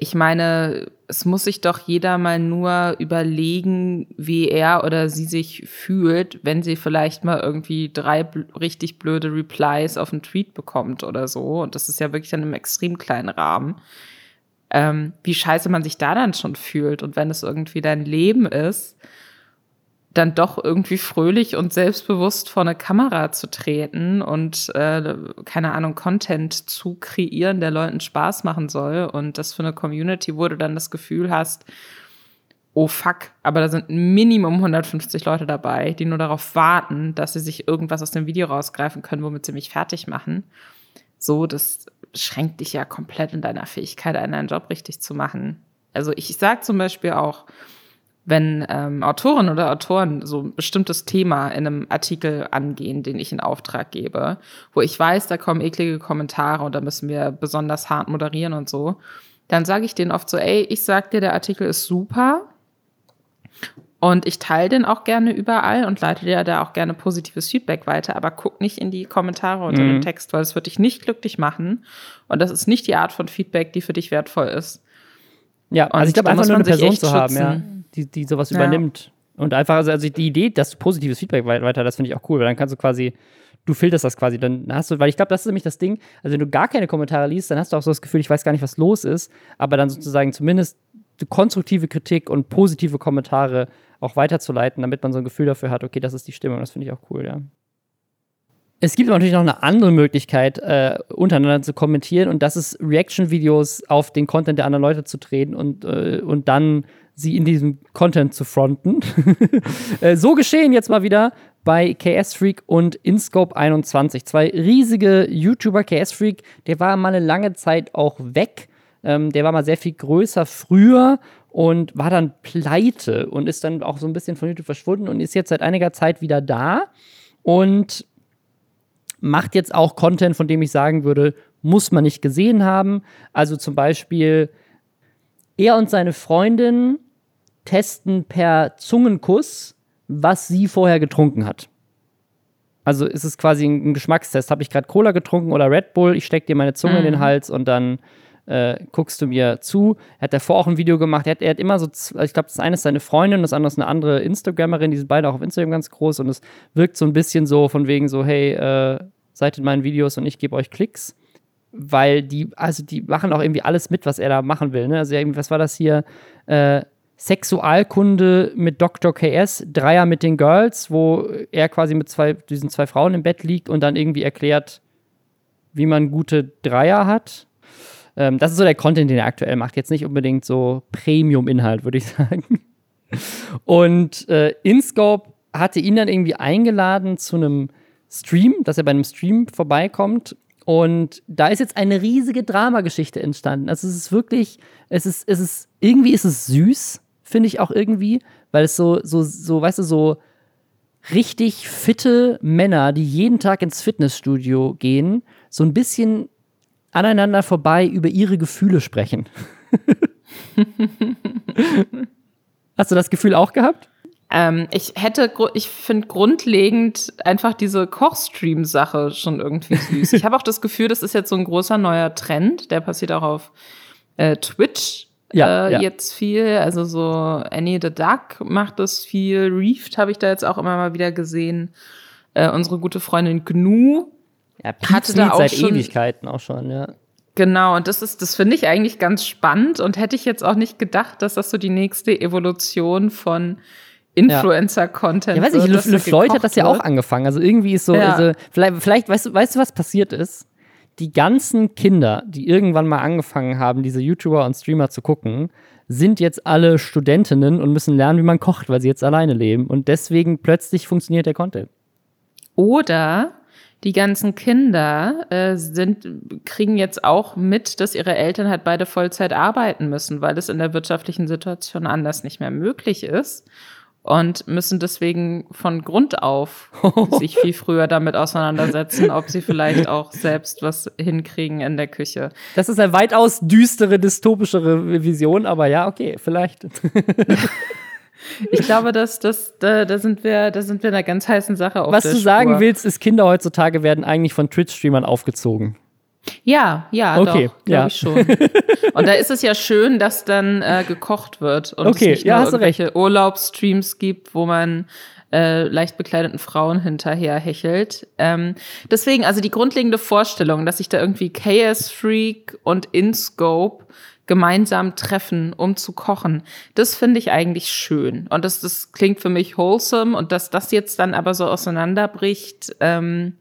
ich meine, es muss sich doch jeder mal nur überlegen, wie er oder sie sich fühlt, wenn sie vielleicht mal irgendwie drei bl richtig blöde Replies auf einen Tweet bekommt oder so. Und das ist ja wirklich in einem extrem kleinen Rahmen. Ähm, wie scheiße man sich da dann schon fühlt. Und wenn es irgendwie dein Leben ist, dann doch irgendwie fröhlich und selbstbewusst vor eine Kamera zu treten und äh, keine Ahnung Content zu kreieren, der Leuten Spaß machen soll und das für eine Community, wo du dann das Gefühl hast, oh fuck, aber da sind Minimum 150 Leute dabei, die nur darauf warten, dass sie sich irgendwas aus dem Video rausgreifen können, womit sie mich fertig machen. So, das schränkt dich ja komplett in deiner Fähigkeit, einen Job richtig zu machen. Also ich sage zum Beispiel auch, wenn ähm, Autoren oder Autoren so ein bestimmtes Thema in einem Artikel angehen, den ich in Auftrag gebe, wo ich weiß, da kommen eklige Kommentare und da müssen wir besonders hart moderieren und so, dann sage ich denen oft so, ey, ich sag dir, der Artikel ist super und ich teile den auch gerne überall und leite dir da auch gerne positives Feedback weiter, aber guck nicht in die Kommentare unter mhm. dem Text, weil es wird dich nicht glücklich machen und das ist nicht die Art von Feedback, die für dich wertvoll ist. Ja, und also ich glaube einfach nur eine Person zu haben, ja die, die sowas ja. übernimmt. Und einfach, also, also die Idee, dass du positives Feedback weiter, das finde ich auch cool, weil dann kannst du quasi, du filterst das quasi, dann hast du, weil ich glaube, das ist nämlich das Ding, also wenn du gar keine Kommentare liest, dann hast du auch so das Gefühl, ich weiß gar nicht, was los ist, aber dann sozusagen zumindest konstruktive Kritik und positive Kommentare auch weiterzuleiten, damit man so ein Gefühl dafür hat, okay, das ist die Stimmung, das finde ich auch cool, ja. Es gibt natürlich noch eine andere Möglichkeit, äh, untereinander zu kommentieren, und das ist Reaction-Videos auf den Content der anderen Leute zu treten und, äh, und dann sie in diesem Content zu fronten. [laughs] Äh, so geschehen jetzt mal wieder bei KS Freak und InScope 21. Zwei riesige YouTuber. KS Freak, der war mal eine lange Zeit auch weg. Ähm, der war mal sehr viel größer früher und war dann pleite und ist dann auch so ein bisschen von YouTube verschwunden und ist jetzt seit einiger Zeit wieder da und macht jetzt auch Content, von dem ich sagen würde, muss man nicht gesehen haben. Also zum Beispiel er und seine Freundin testen per Zungenkuss, was sie vorher getrunken hat. Also ist es quasi ein Geschmackstest. Habe ich gerade Cola getrunken oder Red Bull? Ich stecke dir meine Zunge mhm. in den mhm. Hals und dann äh, guckst du mir zu. Er hat davor auch ein Video gemacht. Er hat, er hat immer so, ich glaube, das eine ist seine Freundin, das andere ist eine andere Instagrammerin. Die sind beide auch auf Instagram ganz groß und es wirkt so ein bisschen so von wegen so, hey, äh, seid in meinen Videos und ich gebe euch Klicks. Weil die, also die machen auch irgendwie alles mit, was er da machen will. Ne? Also, was war das hier? Äh, Sexualkunde mit Dr. KS, Dreier mit den Girls, wo er quasi mit zwei, diesen zwei Frauen im Bett liegt und dann irgendwie erklärt, wie man gute Dreier hat. Ähm, das ist so der Content, den er aktuell macht. Jetzt nicht unbedingt so Premium-Inhalt, würde ich [laughs] sagen. Und äh, InScope hatte ihn dann irgendwie eingeladen zu einem Stream, dass er bei einem Stream vorbeikommt. Und da ist jetzt eine riesige Dramageschichte entstanden. Also es ist wirklich, es ist, es ist, irgendwie ist es süß, finde ich auch irgendwie, weil es so, so, so, weißt du, so richtig fitte Männer, die jeden Tag ins Fitnessstudio gehen, so ein bisschen aneinander vorbei über ihre Gefühle sprechen. [laughs] Hast du das Gefühl auch gehabt? Ähm, ich hätte, ich finde grundlegend einfach diese Kochstream-Sache schon irgendwie süß. ich habe auch das Gefühl, das ist jetzt so ein großer neuer Trend, der passiert auch auf äh, Twitch. Ja, äh, ja, jetzt viel, also so Annie the Duck macht das viel, Reefed habe ich da jetzt auch immer mal wieder gesehen. Äh, unsere gute Freundin Gnu ja, hatte da auch seit schon, Ewigkeiten auch schon, ja. Genau, und das ist, das finde ich eigentlich ganz spannend und hätte ich jetzt auch nicht gedacht, dass das so die nächste Evolution von Influencer-Content. Ja, weiß ich, Le, Le Floyd hat das ja auch angefangen. Also irgendwie ist so, ja. also, vielleicht, vielleicht weißt, du, weißt du, was passiert ist? Die ganzen Kinder, die irgendwann mal angefangen haben, diese YouTuber und Streamer zu gucken, sind jetzt alle Studentinnen und müssen lernen, wie man kocht, weil sie jetzt alleine leben. Und deswegen plötzlich funktioniert der Content. Oder die ganzen Kinder äh, sind, kriegen jetzt auch mit, dass ihre Eltern halt beide Vollzeit arbeiten müssen, weil es in der wirtschaftlichen Situation anders nicht mehr möglich ist und müssen deswegen von Grund auf [laughs] sich viel früher damit auseinandersetzen, ob sie vielleicht auch selbst was hinkriegen in der Küche. Das ist eine weitaus düstere, dystopischere Vision, aber ja, okay, vielleicht. [laughs] Ich glaube, dass, dass, da, da, sind wir, da sind wir einer ganz heißen Sache auf Was du Spur. sagen willst, ist, Kinder heutzutage werden eigentlich von Twitch-Streamern aufgezogen. Ja, ja, okay, doch, glaube ja. ich schon. [laughs] Und da ist es ja schön, dass dann äh, gekocht wird und okay, es nicht ja, nur irgendwelche Urlaubsstreams gibt, wo man äh, leicht bekleideten Frauen hinterher hechelt. Ähm, deswegen, also die grundlegende Vorstellung, dass sich da irgendwie KS Freak und InScope gemeinsam treffen, um zu kochen. Das finde ich eigentlich schön. Und das, das klingt für mich wholesome. Und dass das jetzt dann aber so auseinanderbricht ähm,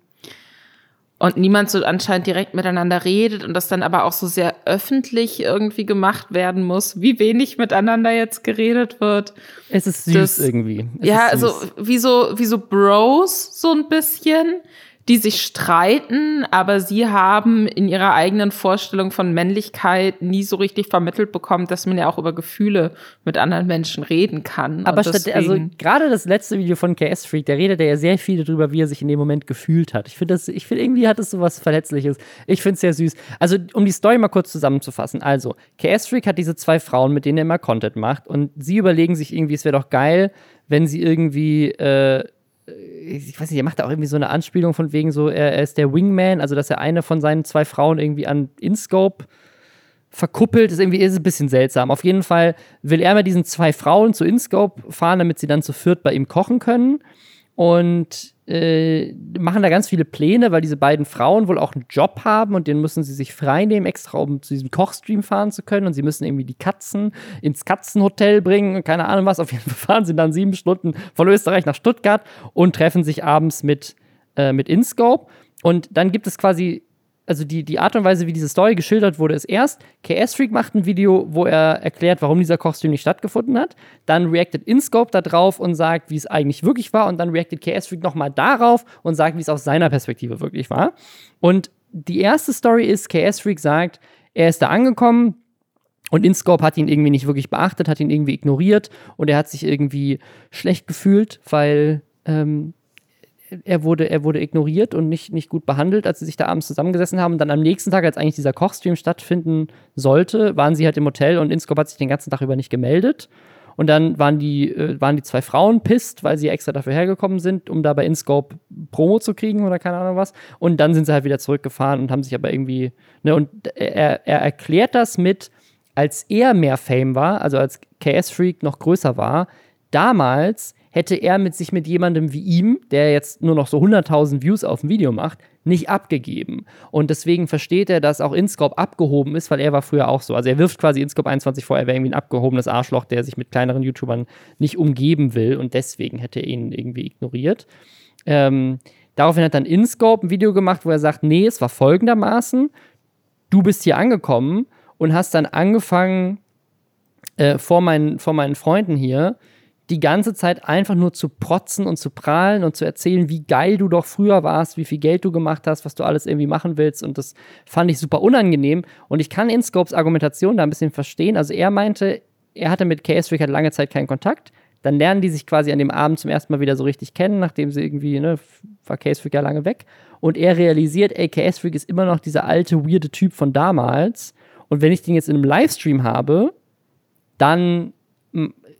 und niemand so anscheinend direkt miteinander redet und das dann aber auch so sehr öffentlich irgendwie gemacht werden muss, wie wenig miteinander jetzt geredet wird. Es ist süß das, irgendwie. Es ja, also wie so, wie so Bros so ein bisschen die sich streiten, aber sie haben in ihrer eigenen Vorstellung von Männlichkeit nie so richtig vermittelt bekommen, dass man ja auch über Gefühle mit anderen Menschen reden kann. Aber statt, also gerade das letzte Video von KS Freak, der redet ja sehr viel darüber, wie er sich in dem Moment gefühlt hat. Ich finde das, ich finde irgendwie hat es so was Verletzliches. Ich finde es sehr süß. Also, um die Story mal kurz zusammenzufassen. Also, KS Freak hat diese zwei Frauen, mit denen er immer Content macht und sie überlegen sich irgendwie, es wäre doch geil, wenn sie irgendwie, äh, ich weiß nicht, er macht da auch irgendwie so eine Anspielung von wegen so, er, er, ist der Wingman, also dass er eine von seinen zwei Frauen irgendwie an InScope verkuppelt, ist irgendwie ist ein bisschen seltsam. Auf jeden Fall will er mit diesen zwei Frauen zu InScope fahren, damit sie dann zu viert bei ihm kochen können. Und äh, machen da ganz viele Pläne, weil diese beiden Frauen wohl auch einen Job haben und den müssen sie sich freinehmen, extra um zu diesem Kochstream fahren zu können. Und sie müssen irgendwie die Katzen ins Katzenhotel bringen und keine Ahnung was. Auf jeden Fall fahren sie dann sieben Stunden von Österreich nach Stuttgart und treffen sich abends mit, äh, mit InScope. Und dann gibt es quasi also die, die Art und Weise, wie diese Story geschildert wurde, ist erst, KS Freak macht ein Video, wo er erklärt, warum dieser Kochstream nicht stattgefunden hat. Dann reactet InScope da drauf und sagt, wie es eigentlich wirklich war. Und dann reactet KS Freak nochmal darauf und sagt, wie es aus seiner Perspektive wirklich war. Und die erste Story ist, KS Freak sagt, er ist da angekommen, und InScope hat ihn irgendwie nicht wirklich beachtet, hat ihn irgendwie ignoriert und er hat sich irgendwie schlecht gefühlt, weil ähm, er wurde, er wurde ignoriert und nicht, nicht gut behandelt, als sie sich da abends zusammengesessen haben. Und dann am nächsten Tag, als eigentlich dieser Kochstream stattfinden sollte, waren sie halt im Hotel und Inscope hat sich den ganzen Tag über nicht gemeldet. Und dann waren die, äh, waren die zwei Frauen pisst, weil sie extra dafür hergekommen sind, um da bei InScope Promo zu kriegen oder keine Ahnung was. Und dann sind sie halt wieder zurückgefahren und haben sich aber irgendwie, ne, und er, er erklärt das mit, als er mehr Fame war, also als KS Freak noch größer war, damals hätte er mit sich mit jemandem wie ihm, der jetzt nur noch so 100.000 Views auf dem Video macht, nicht abgegeben. Und deswegen versteht er, dass auch InScope abgehoben ist, weil er war früher auch so. Also er wirft quasi InScope 21 vor, er wäre irgendwie ein abgehobenes Arschloch, der sich mit kleineren YouTubern nicht umgeben will und deswegen hätte er ihn irgendwie ignoriert. Ähm, daraufhin hat dann InScope ein Video gemacht, wo er sagt, nee, es war folgendermaßen, du bist hier angekommen und hast dann angefangen, äh, vor, meinen, vor meinen Freunden hier, die ganze Zeit einfach nur zu protzen und zu prahlen und zu erzählen, wie geil du doch früher warst, wie viel Geld du gemacht hast, was du alles irgendwie machen willst. Und das fand ich super unangenehm. Und ich kann InScopes Argumentation da ein bisschen verstehen. Also er meinte, er hatte mit KS Freak halt lange Zeit keinen Kontakt. Dann lernen die sich quasi an dem Abend zum ersten Mal wieder so richtig kennen, nachdem sie irgendwie, ne, war KS Freak ja lange weg. Und er realisiert, ey, KS Freak ist immer noch dieser alte, weirde Typ von damals. Und wenn ich den jetzt in einem Livestream habe, dann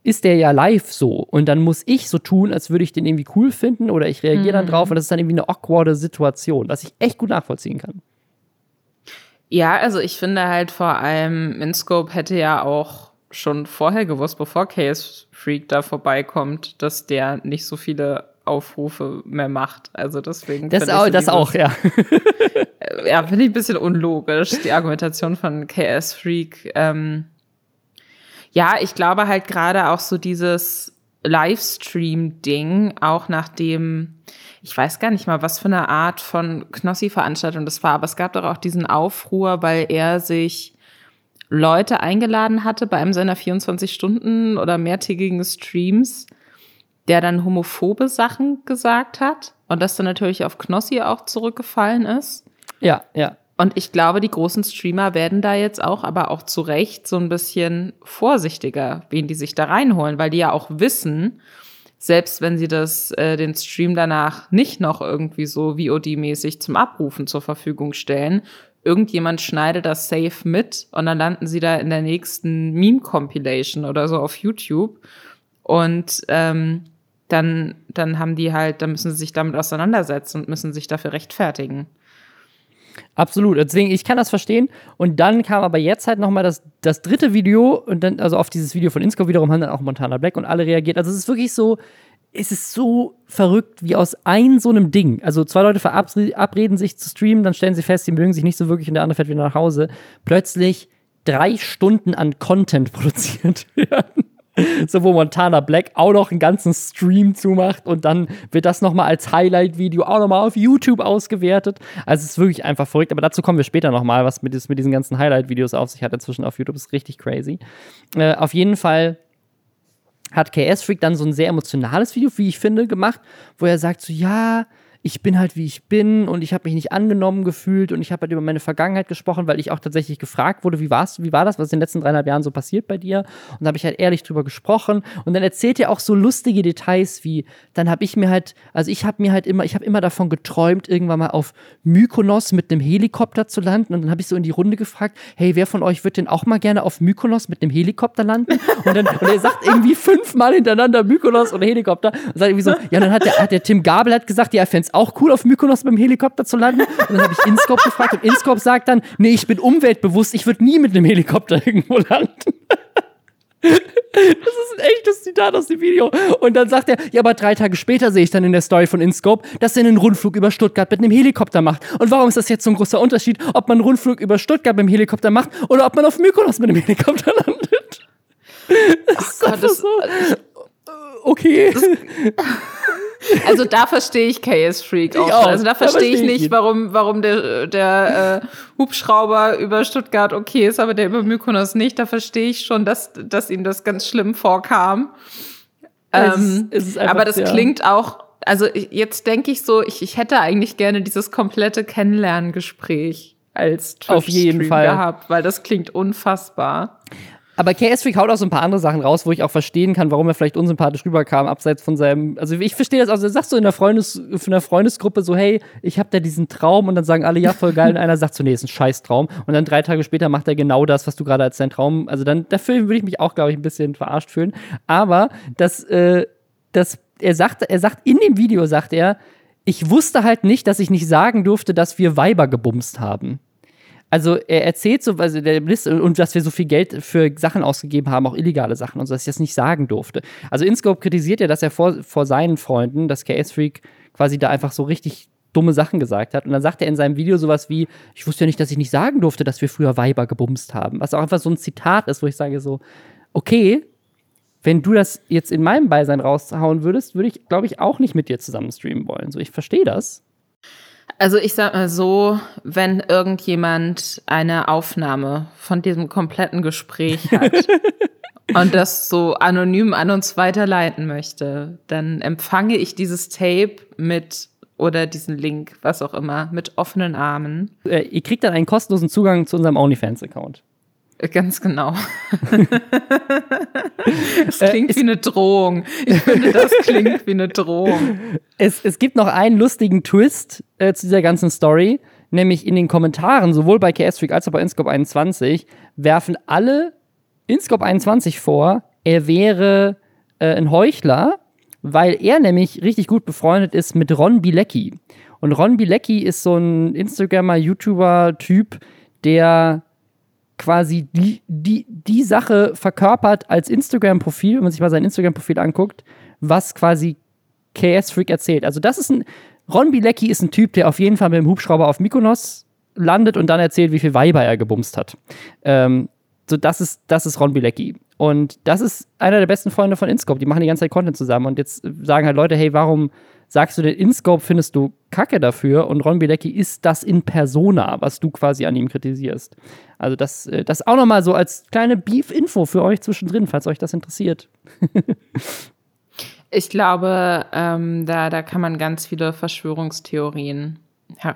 ist der ja live so und dann muss ich so tun, als würde ich den irgendwie cool finden oder ich reagiere mhm. dann drauf und das ist dann irgendwie eine awkwarde Situation, was ich echt gut nachvollziehen kann. Ja, also ich finde halt vor allem, Minscope hätte ja auch schon vorher gewusst, bevor Chaos Freak da vorbeikommt, dass der nicht so viele Aufrufe mehr macht. Also deswegen. Das, auch, das auch, ja. [laughs] ja, finde ich ein bisschen unlogisch, die Argumentation von KS Freak. Ähm, ja, ich glaube halt gerade auch so dieses Livestream-Ding, auch nachdem, ich weiß gar nicht mal, was für eine Art von Knossi-Veranstaltung das war, aber es gab doch auch diesen Aufruhr, weil er sich Leute eingeladen hatte bei einem seiner 24 Stunden oder mehrtägigen Streams, der dann homophobe Sachen gesagt hat und das dann natürlich auf Knossi auch zurückgefallen ist. Ja, ja. Und ich glaube, die großen Streamer werden da jetzt auch, aber auch zu Recht, so ein bisschen vorsichtiger, wen die sich da reinholen, weil die ja auch wissen, selbst wenn sie das, äh, den Stream danach nicht noch irgendwie so VOD-mäßig zum Abrufen zur Verfügung stellen, irgendjemand schneidet das safe mit und dann landen sie da in der nächsten Meme-Compilation oder so auf YouTube. Und ähm, dann, dann haben die halt, dann müssen sie sich damit auseinandersetzen und müssen sich dafür rechtfertigen. Absolut. Deswegen, ich kann das verstehen. Und dann kam aber jetzt halt nochmal das, das dritte Video und dann, also auf dieses Video von Insco wiederum haben dann auch Montana Black und alle reagiert. Also es ist wirklich so, es ist so verrückt wie aus ein so einem Ding. Also zwei Leute verabreden sich zu streamen, dann stellen sie fest, sie mögen sich nicht so wirklich und der andere fährt wieder nach Hause. Plötzlich drei Stunden an Content [laughs] produziert werden. [laughs] so wo Montana Black auch noch einen ganzen Stream zumacht und dann wird das nochmal als Highlight-Video auch nochmal auf YouTube ausgewertet. Also es ist wirklich einfach verrückt, aber dazu kommen wir später nochmal, was mit, mit diesen ganzen Highlight-Videos auf sich hat inzwischen auf YouTube. ist richtig crazy. Äh, auf jeden Fall hat KS Freak dann so ein sehr emotionales Video, wie ich finde, gemacht, wo er sagt so, ja, ich bin halt wie ich bin und ich habe mich nicht angenommen gefühlt und ich habe halt über meine Vergangenheit gesprochen, weil ich auch tatsächlich gefragt wurde, wie war's, wie war das, was in den letzten dreieinhalb Jahren so passiert bei dir? Und da habe ich halt ehrlich drüber gesprochen und dann erzählt er auch so lustige Details wie, dann habe ich mir halt, also ich habe mir halt immer, ich habe immer davon geträumt, irgendwann mal auf Mykonos mit einem Helikopter zu landen und dann habe ich so in die Runde gefragt, hey, wer von euch wird denn auch mal gerne auf Mykonos mit einem Helikopter landen? Und dann und er sagt irgendwie fünfmal hintereinander Mykonos oder Helikopter und sagt irgendwie so, ja, dann hat der, hat der Tim Gabel hat gesagt, ja, er fände auch cool, auf Mykonos mit dem Helikopter zu landen. Und dann habe ich Inscope gefragt und Inscope sagt dann, nee, ich bin umweltbewusst, ich würde nie mit einem Helikopter [laughs] irgendwo landen. Das ist ein echtes Zitat aus dem Video. Und dann sagt er, ja, aber drei Tage später sehe ich dann in der Story von InScope, dass er einen Rundflug über Stuttgart mit einem Helikopter macht. Und warum ist das jetzt so ein großer Unterschied, ob man einen Rundflug über Stuttgart mit dem Helikopter macht oder ob man auf Mykonos mit einem Helikopter [laughs] landet? Ach Gott, das, so, okay. [laughs] Also da verstehe ich KS Freak auch. auch. Also da verstehe ich nicht, warum, warum der, der äh, Hubschrauber über Stuttgart okay ist, aber der über Mykonos nicht. Da verstehe ich schon, dass, dass ihm das ganz schlimm vorkam. Ähm, es, es einfach, aber das ja. klingt auch, also jetzt denke ich so, ich, ich hätte eigentlich gerne dieses komplette Kennenlerngespräch als Twitch Auf jeden Fall. gehabt, weil das klingt unfassbar. Aber KS Freak haut auch so ein paar andere Sachen raus, wo ich auch verstehen kann, warum er vielleicht unsympathisch rüberkam, abseits von seinem. Also ich verstehe das auch. Er sagt so in der, Freundes, in der Freundesgruppe so, hey, ich habe da diesen Traum und dann sagen alle, ja, voll geil. Und einer sagt so, nee, ist ein Scheißtraum. Und dann drei Tage später macht er genau das, was du gerade als dein Traum. Also dann, dafür würde ich mich auch, glaube ich, ein bisschen verarscht fühlen. Aber das, äh, das, er sagt, er sagt, in dem Video sagt er, ich wusste halt nicht, dass ich nicht sagen durfte, dass wir Weiber gebumst haben. Also er erzählt so, also der Liste und dass wir so viel Geld für Sachen ausgegeben haben, auch illegale Sachen und so, dass ich das nicht sagen durfte. Also Inscope kritisiert ja, dass er vor, vor seinen Freunden, dass KS Freak quasi da einfach so richtig dumme Sachen gesagt hat. Und dann sagt er in seinem Video sowas wie, ich wusste ja nicht, dass ich nicht sagen durfte, dass wir früher Weiber gebumst haben. Was auch einfach so ein Zitat ist, wo ich sage so, okay, wenn du das jetzt in meinem Beisein raushauen würdest, würde ich, glaube ich, auch nicht mit dir zusammen streamen wollen. So, ich verstehe das. Also ich sag mal so, wenn irgendjemand eine Aufnahme von diesem kompletten Gespräch [laughs] hat und das so anonym an uns weiterleiten möchte, dann empfange ich dieses Tape mit oder diesen Link, was auch immer, mit offenen Armen. Äh, ihr kriegt dann einen kostenlosen Zugang zu unserem OnlyFans-Account. Ganz genau. [laughs] es äh, klingt äh, wie eine Drohung. Ich finde, das klingt wie eine Drohung. Es, es gibt noch einen lustigen Twist äh, zu dieser ganzen Story, nämlich in den Kommentaren, sowohl bei KS Freak als auch bei Inscope 21, werfen alle Inscope 21 vor, er wäre äh, ein Heuchler, weil er nämlich richtig gut befreundet ist mit Ron Bilecki. Und Ron Bilecki ist so ein Instagrammer, YouTuber-Typ, der quasi die, die, die Sache verkörpert als Instagram-Profil, wenn man sich mal sein Instagram-Profil anguckt, was quasi KS Freak erzählt. Also das ist ein, Ron Bilecki ist ein Typ, der auf jeden Fall mit dem Hubschrauber auf Mykonos landet und dann erzählt, wie viel Weiber er gebumst hat. Ähm, so, das ist, das ist Ron Bilecki. Und das ist einer der besten Freunde von Inscope. Die machen die ganze Zeit Content zusammen und jetzt sagen halt Leute, hey, warum sagst du denn, InScope findest du Kacke dafür und Ron Bilecki ist das in Persona, was du quasi an ihm kritisierst. Also das, äh, das auch nochmal so als kleine Beef-Info für euch zwischendrin, falls euch das interessiert. [laughs] ich glaube, ähm, da, da kann man ganz viele Verschwörungstheorien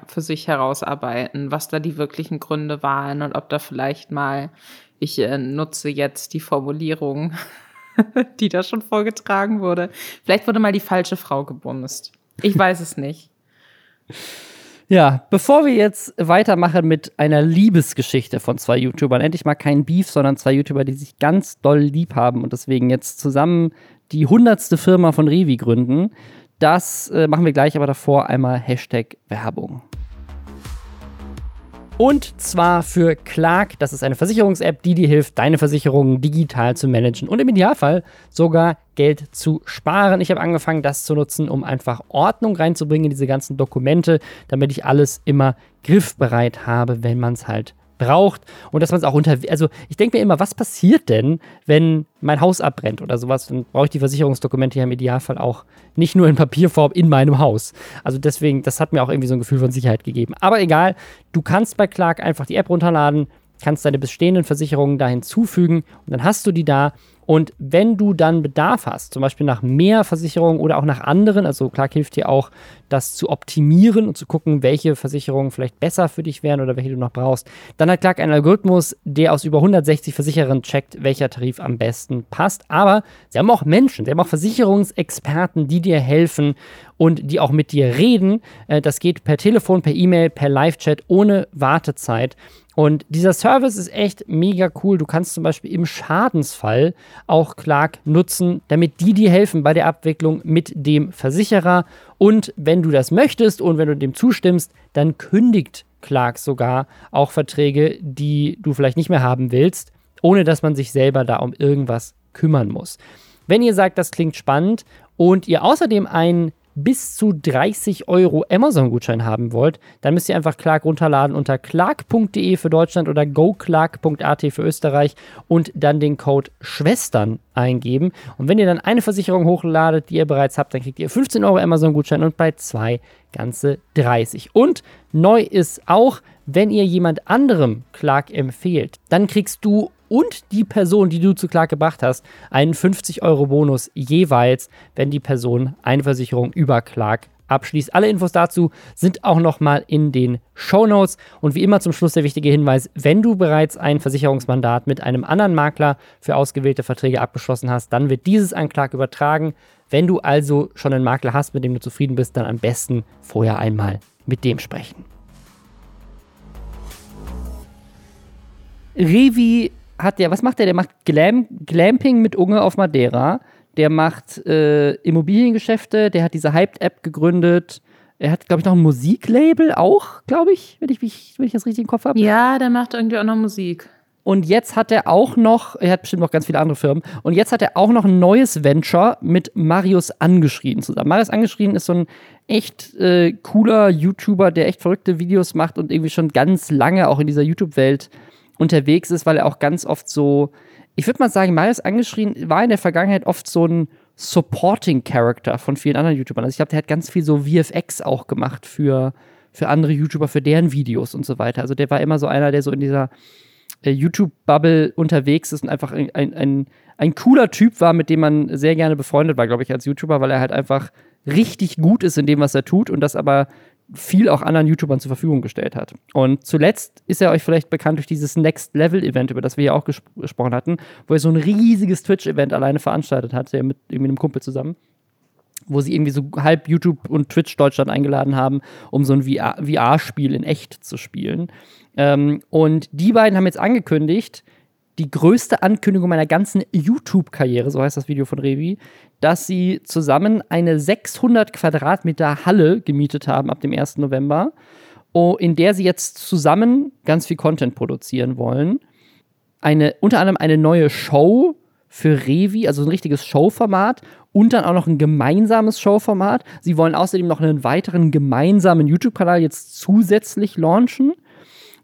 für sich herausarbeiten, was da die wirklichen Gründe waren und ob da vielleicht mal, ich äh, nutze jetzt die Formulierung [laughs] die da schon vorgetragen wurde. Vielleicht wurde mal die falsche Frau gebumst. Ich weiß es nicht. Ja, bevor wir jetzt weitermachen mit einer Liebesgeschichte von zwei YouTubern, endlich mal kein Beef, sondern zwei YouTuber, die sich ganz doll lieb haben und deswegen jetzt zusammen die hundertste Firma von Revi gründen. Das äh, machen wir gleich, aber davor einmal Hashtag Werbung. Und zwar für Clark. Das ist eine Versicherungs-App, die dir hilft, deine Versicherungen digital zu managen und im Idealfall sogar Geld zu sparen. Ich habe angefangen, das zu nutzen, um einfach Ordnung reinzubringen in diese ganzen Dokumente, damit ich alles immer griffbereit habe, wenn man es halt braucht und dass man es auch unter. Also, ich denke mir immer, was passiert denn, wenn mein Haus abbrennt oder sowas? Dann brauche ich die Versicherungsdokumente ja im Idealfall auch nicht nur in Papierform in meinem Haus. Also, deswegen, das hat mir auch irgendwie so ein Gefühl von Sicherheit gegeben. Aber egal, du kannst bei Clark einfach die App runterladen, kannst deine bestehenden Versicherungen da hinzufügen und dann hast du die da und wenn du dann Bedarf hast, zum Beispiel nach mehr Versicherungen oder auch nach anderen, also Clark hilft dir auch, das zu optimieren und zu gucken, welche Versicherungen vielleicht besser für dich wären oder welche du noch brauchst, dann hat Clark einen Algorithmus, der aus über 160 Versicherern checkt, welcher Tarif am besten passt. Aber sie haben auch Menschen, sie haben auch Versicherungsexperten, die dir helfen und die auch mit dir reden. Äh, das geht per Telefon, per E-Mail, per Live-Chat ohne Wartezeit. Und dieser Service ist echt mega cool. Du kannst zum Beispiel im Schadensfall auch Clark nutzen, damit die dir helfen bei der Abwicklung mit dem Versicherer. Und wenn du das möchtest und wenn du dem zustimmst, dann kündigt Clark sogar auch Verträge, die du vielleicht nicht mehr haben willst, ohne dass man sich selber da um irgendwas kümmern muss. Wenn ihr sagt, das klingt spannend und ihr außerdem einen bis zu 30 Euro Amazon-Gutschein haben wollt, dann müsst ihr einfach Clark runterladen unter clark.de für Deutschland oder goclark.at für Österreich und dann den Code Schwestern eingeben. Und wenn ihr dann eine Versicherung hochladet, die ihr bereits habt, dann kriegt ihr 15 Euro Amazon-Gutschein und bei zwei ganze 30. Und neu ist auch, wenn ihr jemand anderem Clark empfehlt, dann kriegst du und die Person, die du zu Clark gebracht hast, einen 50 Euro Bonus jeweils, wenn die Person eine Versicherung über Clark abschließt. Alle Infos dazu sind auch nochmal in den Show Notes. Und wie immer zum Schluss der wichtige Hinweis, wenn du bereits ein Versicherungsmandat mit einem anderen Makler für ausgewählte Verträge abgeschlossen hast, dann wird dieses an Clark übertragen. Wenn du also schon einen Makler hast, mit dem du zufrieden bist, dann am besten vorher einmal mit dem sprechen. Revi hat der, was macht der? Der macht Glam, Glamping mit Unge auf Madeira. Der macht äh, Immobiliengeschäfte. Der hat diese Hyped-App gegründet. Er hat, glaube ich, noch ein Musiklabel auch, glaube ich, wenn ich, mich, wenn ich das richtig im Kopf habe. Ja, der macht irgendwie auch noch Musik. Und jetzt hat er auch noch, er hat bestimmt noch ganz viele andere Firmen, und jetzt hat er auch noch ein neues Venture mit Marius Angeschrien zusammen. Marius Angeschrien ist so ein echt äh, cooler YouTuber, der echt verrückte Videos macht und irgendwie schon ganz lange auch in dieser YouTube-Welt unterwegs ist, weil er auch ganz oft so, ich würde mal sagen, Marius Angeschrien war in der Vergangenheit oft so ein Supporting Character von vielen anderen YouTubern. Also ich glaube, der hat ganz viel so VFX auch gemacht für, für andere YouTuber, für deren Videos und so weiter. Also der war immer so einer, der so in dieser äh, YouTube-Bubble unterwegs ist und einfach ein, ein, ein, ein cooler Typ war, mit dem man sehr gerne befreundet war, glaube ich, als YouTuber, weil er halt einfach richtig gut ist in dem, was er tut und das aber viel auch anderen YouTubern zur Verfügung gestellt hat. Und zuletzt ist er euch vielleicht bekannt durch dieses Next Level Event, über das wir ja auch ges gesprochen hatten, wo er so ein riesiges Twitch-Event alleine veranstaltet hat, mit irgendwie einem Kumpel zusammen wo sie irgendwie so halb YouTube und Twitch Deutschland eingeladen haben, um so ein VR-Spiel in echt zu spielen. Ähm, und die beiden haben jetzt angekündigt, die größte Ankündigung meiner ganzen YouTube-Karriere, so heißt das Video von Revi, dass sie zusammen eine 600 Quadratmeter Halle gemietet haben ab dem 1. November, in der sie jetzt zusammen ganz viel Content produzieren wollen. Eine, unter anderem eine neue Show für Revi, also ein richtiges Showformat und dann auch noch ein gemeinsames Showformat. Sie wollen außerdem noch einen weiteren gemeinsamen YouTube-Kanal jetzt zusätzlich launchen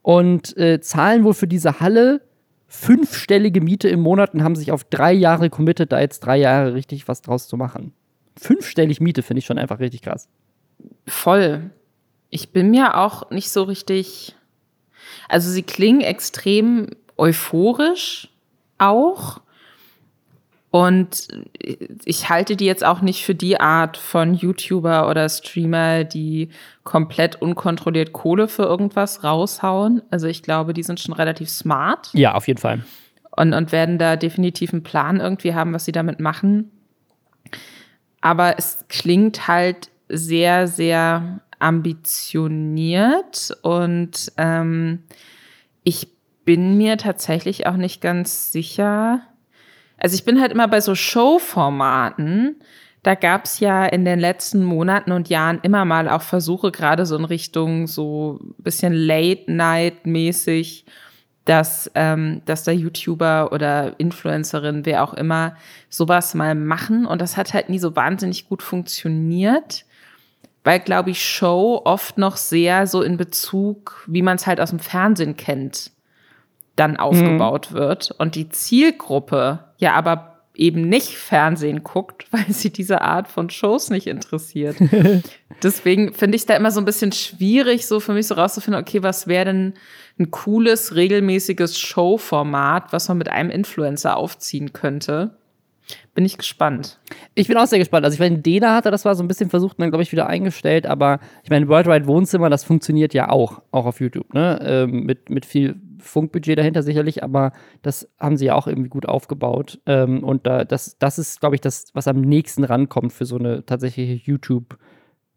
und äh, zahlen wohl für diese Halle fünfstellige Miete im Monat und haben sich auf drei Jahre committed, da jetzt drei Jahre richtig was draus zu machen. Fünfstellig Miete finde ich schon einfach richtig krass. Voll. Ich bin mir auch nicht so richtig. Also sie klingen extrem euphorisch auch. Und ich halte die jetzt auch nicht für die Art von YouTuber oder Streamer, die komplett unkontrolliert Kohle für irgendwas raushauen. Also ich glaube, die sind schon relativ smart. Ja, auf jeden Fall. Und, und werden da definitiv einen Plan irgendwie haben, was sie damit machen. Aber es klingt halt sehr, sehr ambitioniert und ähm, ich bin mir tatsächlich auch nicht ganz sicher, also ich bin halt immer bei so Showformaten, da gab es ja in den letzten Monaten und Jahren immer mal auch Versuche, gerade so in Richtung so bisschen Late-Night-mäßig, dass, ähm, dass da YouTuber oder Influencerin, wer auch immer, sowas mal machen. Und das hat halt nie so wahnsinnig gut funktioniert, weil, glaube ich, Show oft noch sehr so in Bezug, wie man es halt aus dem Fernsehen kennt, dann mhm. aufgebaut mhm. wird. Und die Zielgruppe ja aber eben nicht Fernsehen guckt, [laughs] weil sie diese Art von Shows nicht interessiert. [laughs] Deswegen finde ich es da immer so ein bisschen schwierig, so für mich so rauszufinden, okay, was wäre denn ein cooles, regelmäßiges Showformat, was man mit einem Influencer aufziehen könnte. Bin ich gespannt. Ich bin auch sehr gespannt. Also ich meine, Dena hatte das war so ein bisschen versucht, dann glaube ich wieder eingestellt, aber ich meine, Worldwide Wohnzimmer, das funktioniert ja auch, auch auf YouTube, ne? Ähm, mit, mit viel Funkbudget dahinter sicherlich, aber das haben sie ja auch irgendwie gut aufgebaut. Ähm, und da, das, das ist, glaube ich, das, was am nächsten rankommt für so eine tatsächliche YouTube-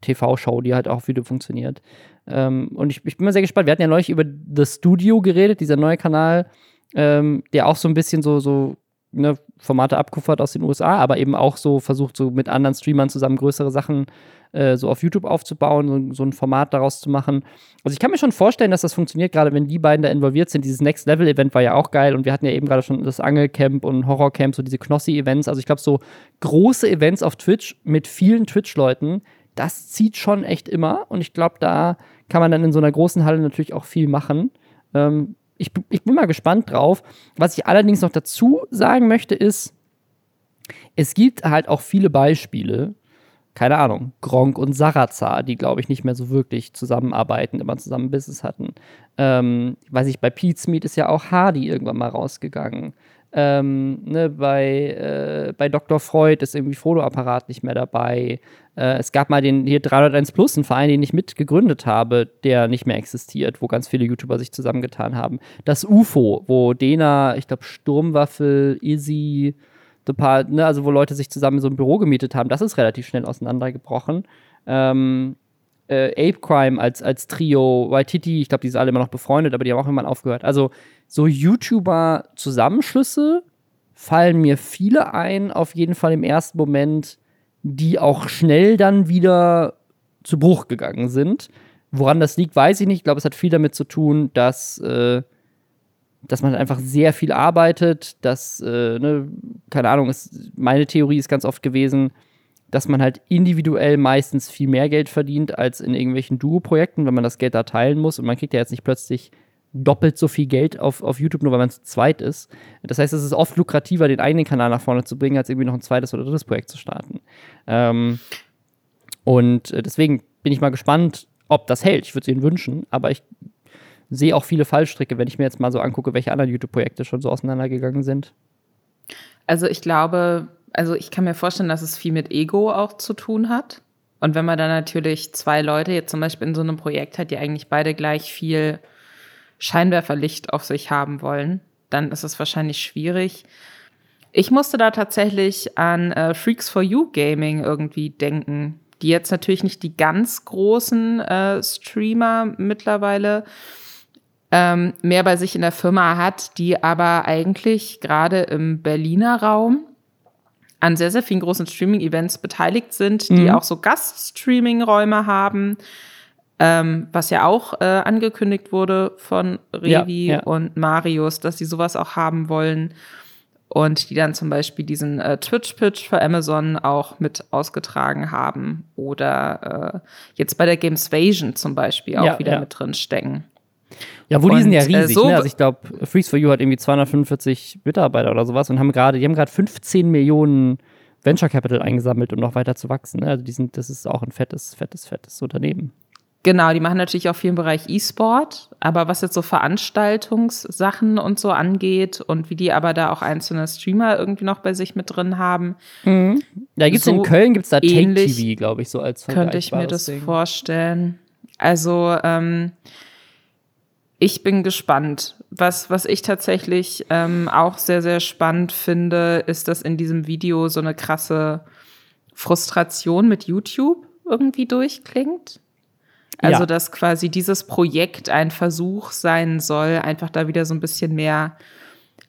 TV-Show, die halt auch wieder funktioniert. Ähm, und ich, ich, bin mal sehr gespannt. Wir hatten ja neulich über The Studio geredet, dieser neue Kanal, ähm, der auch so ein bisschen so, so ne, Formate abkuffert aus den USA, aber eben auch so versucht, so mit anderen Streamern zusammen größere Sachen äh, so auf YouTube aufzubauen, so, so, ein Format daraus zu machen. Also ich kann mir schon vorstellen, dass das funktioniert, gerade wenn die beiden da involviert sind. Dieses Next Level Event war ja auch geil und wir hatten ja eben gerade schon das Angelcamp und Horrorcamp, so diese Knossi-Events. Also ich glaube, so große Events auf Twitch mit vielen Twitch-Leuten, das zieht schon echt immer und ich glaube, da kann man dann in so einer großen Halle natürlich auch viel machen. Ähm, ich, ich bin mal gespannt drauf. Was ich allerdings noch dazu sagen möchte, ist, es gibt halt auch viele Beispiele, keine Ahnung, Gronk und Sarazar, die, glaube ich, nicht mehr so wirklich zusammenarbeiten, immer zusammen Business hatten. Ähm, weiß ich, bei Pete's Meet ist ja auch Hardy irgendwann mal rausgegangen. Ähm, ne, bei, äh, bei Dr. Freud ist irgendwie Fotoapparat nicht mehr dabei. Äh, es gab mal den hier 301 Plus, einen Verein, den ich mitgegründet habe, der nicht mehr existiert, wo ganz viele YouTuber sich zusammengetan haben. Das UFO, wo Dena, ich glaube, Sturmwaffel, Izzy, The Part, ne, also wo Leute sich zusammen so ein Büro gemietet haben, das ist relativ schnell auseinandergebrochen. Ähm, äh, Ape Crime als, als Trio, Waititi, ich glaube, die sind alle immer noch befreundet, aber die haben auch irgendwann aufgehört. Also so YouTuber-Zusammenschlüsse fallen mir viele ein, auf jeden Fall im ersten Moment, die auch schnell dann wieder zu Bruch gegangen sind. Woran das liegt, weiß ich nicht. Ich glaube, es hat viel damit zu tun, dass, äh, dass man einfach sehr viel arbeitet, dass, äh, ne, keine Ahnung, es, meine Theorie ist ganz oft gewesen, dass man halt individuell meistens viel mehr Geld verdient als in irgendwelchen Duo-Projekten, wenn man das Geld da teilen muss. Und man kriegt ja jetzt nicht plötzlich doppelt so viel Geld auf, auf YouTube, nur weil man zu zweit ist. Das heißt, es ist oft lukrativer, den eigenen Kanal nach vorne zu bringen, als irgendwie noch ein zweites oder drittes Projekt zu starten. Ähm, und äh, deswegen bin ich mal gespannt, ob das hält. Ich würde es ihnen wünschen, aber ich sehe auch viele Fallstricke, wenn ich mir jetzt mal so angucke, welche anderen YouTube-Projekte schon so auseinandergegangen sind. Also ich glaube, also ich kann mir vorstellen, dass es viel mit Ego auch zu tun hat. Und wenn man dann natürlich zwei Leute jetzt zum Beispiel in so einem Projekt hat, die eigentlich beide gleich viel Scheinwerferlicht auf sich haben wollen, dann ist es wahrscheinlich schwierig. Ich musste da tatsächlich an äh, Freaks for You Gaming irgendwie denken, die jetzt natürlich nicht die ganz großen äh, Streamer mittlerweile ähm, mehr bei sich in der Firma hat, die aber eigentlich gerade im Berliner Raum an sehr, sehr vielen großen Streaming-Events beteiligt sind, die mhm. auch so Gast-Streaming-Räume haben ähm, was ja auch äh, angekündigt wurde von Revi ja, ja. und Marius, dass sie sowas auch haben wollen und die dann zum Beispiel diesen äh, Twitch-Pitch für Amazon auch mit ausgetragen haben oder äh, jetzt bei der Gamesvasion zum Beispiel auch ja, wieder mit drin stecken. Ja, wo und, die sind ja äh, riesig. So ne? Also ich glaube, Freeze for You hat irgendwie 245 Mitarbeiter oder sowas und haben gerade, die haben gerade 15 Millionen Venture Capital eingesammelt, um noch weiter zu wachsen. Ne? Also die sind, das ist auch ein fettes, fettes, fettes Unternehmen. Genau, die machen natürlich auch viel im Bereich E-Sport, aber was jetzt so Veranstaltungssachen und so angeht und wie die aber da auch einzelne Streamer irgendwie noch bei sich mit drin haben. Mhm. Da gibt es so in Köln gibt's da Take TV, glaube ich, so als Könnte ich mir das Ding. vorstellen. Also ähm, ich bin gespannt. Was, was ich tatsächlich ähm, auch sehr, sehr spannend finde, ist, dass in diesem Video so eine krasse Frustration mit YouTube irgendwie durchklingt. Also, ja. dass quasi dieses Projekt ein Versuch sein soll, einfach da wieder so ein bisschen mehr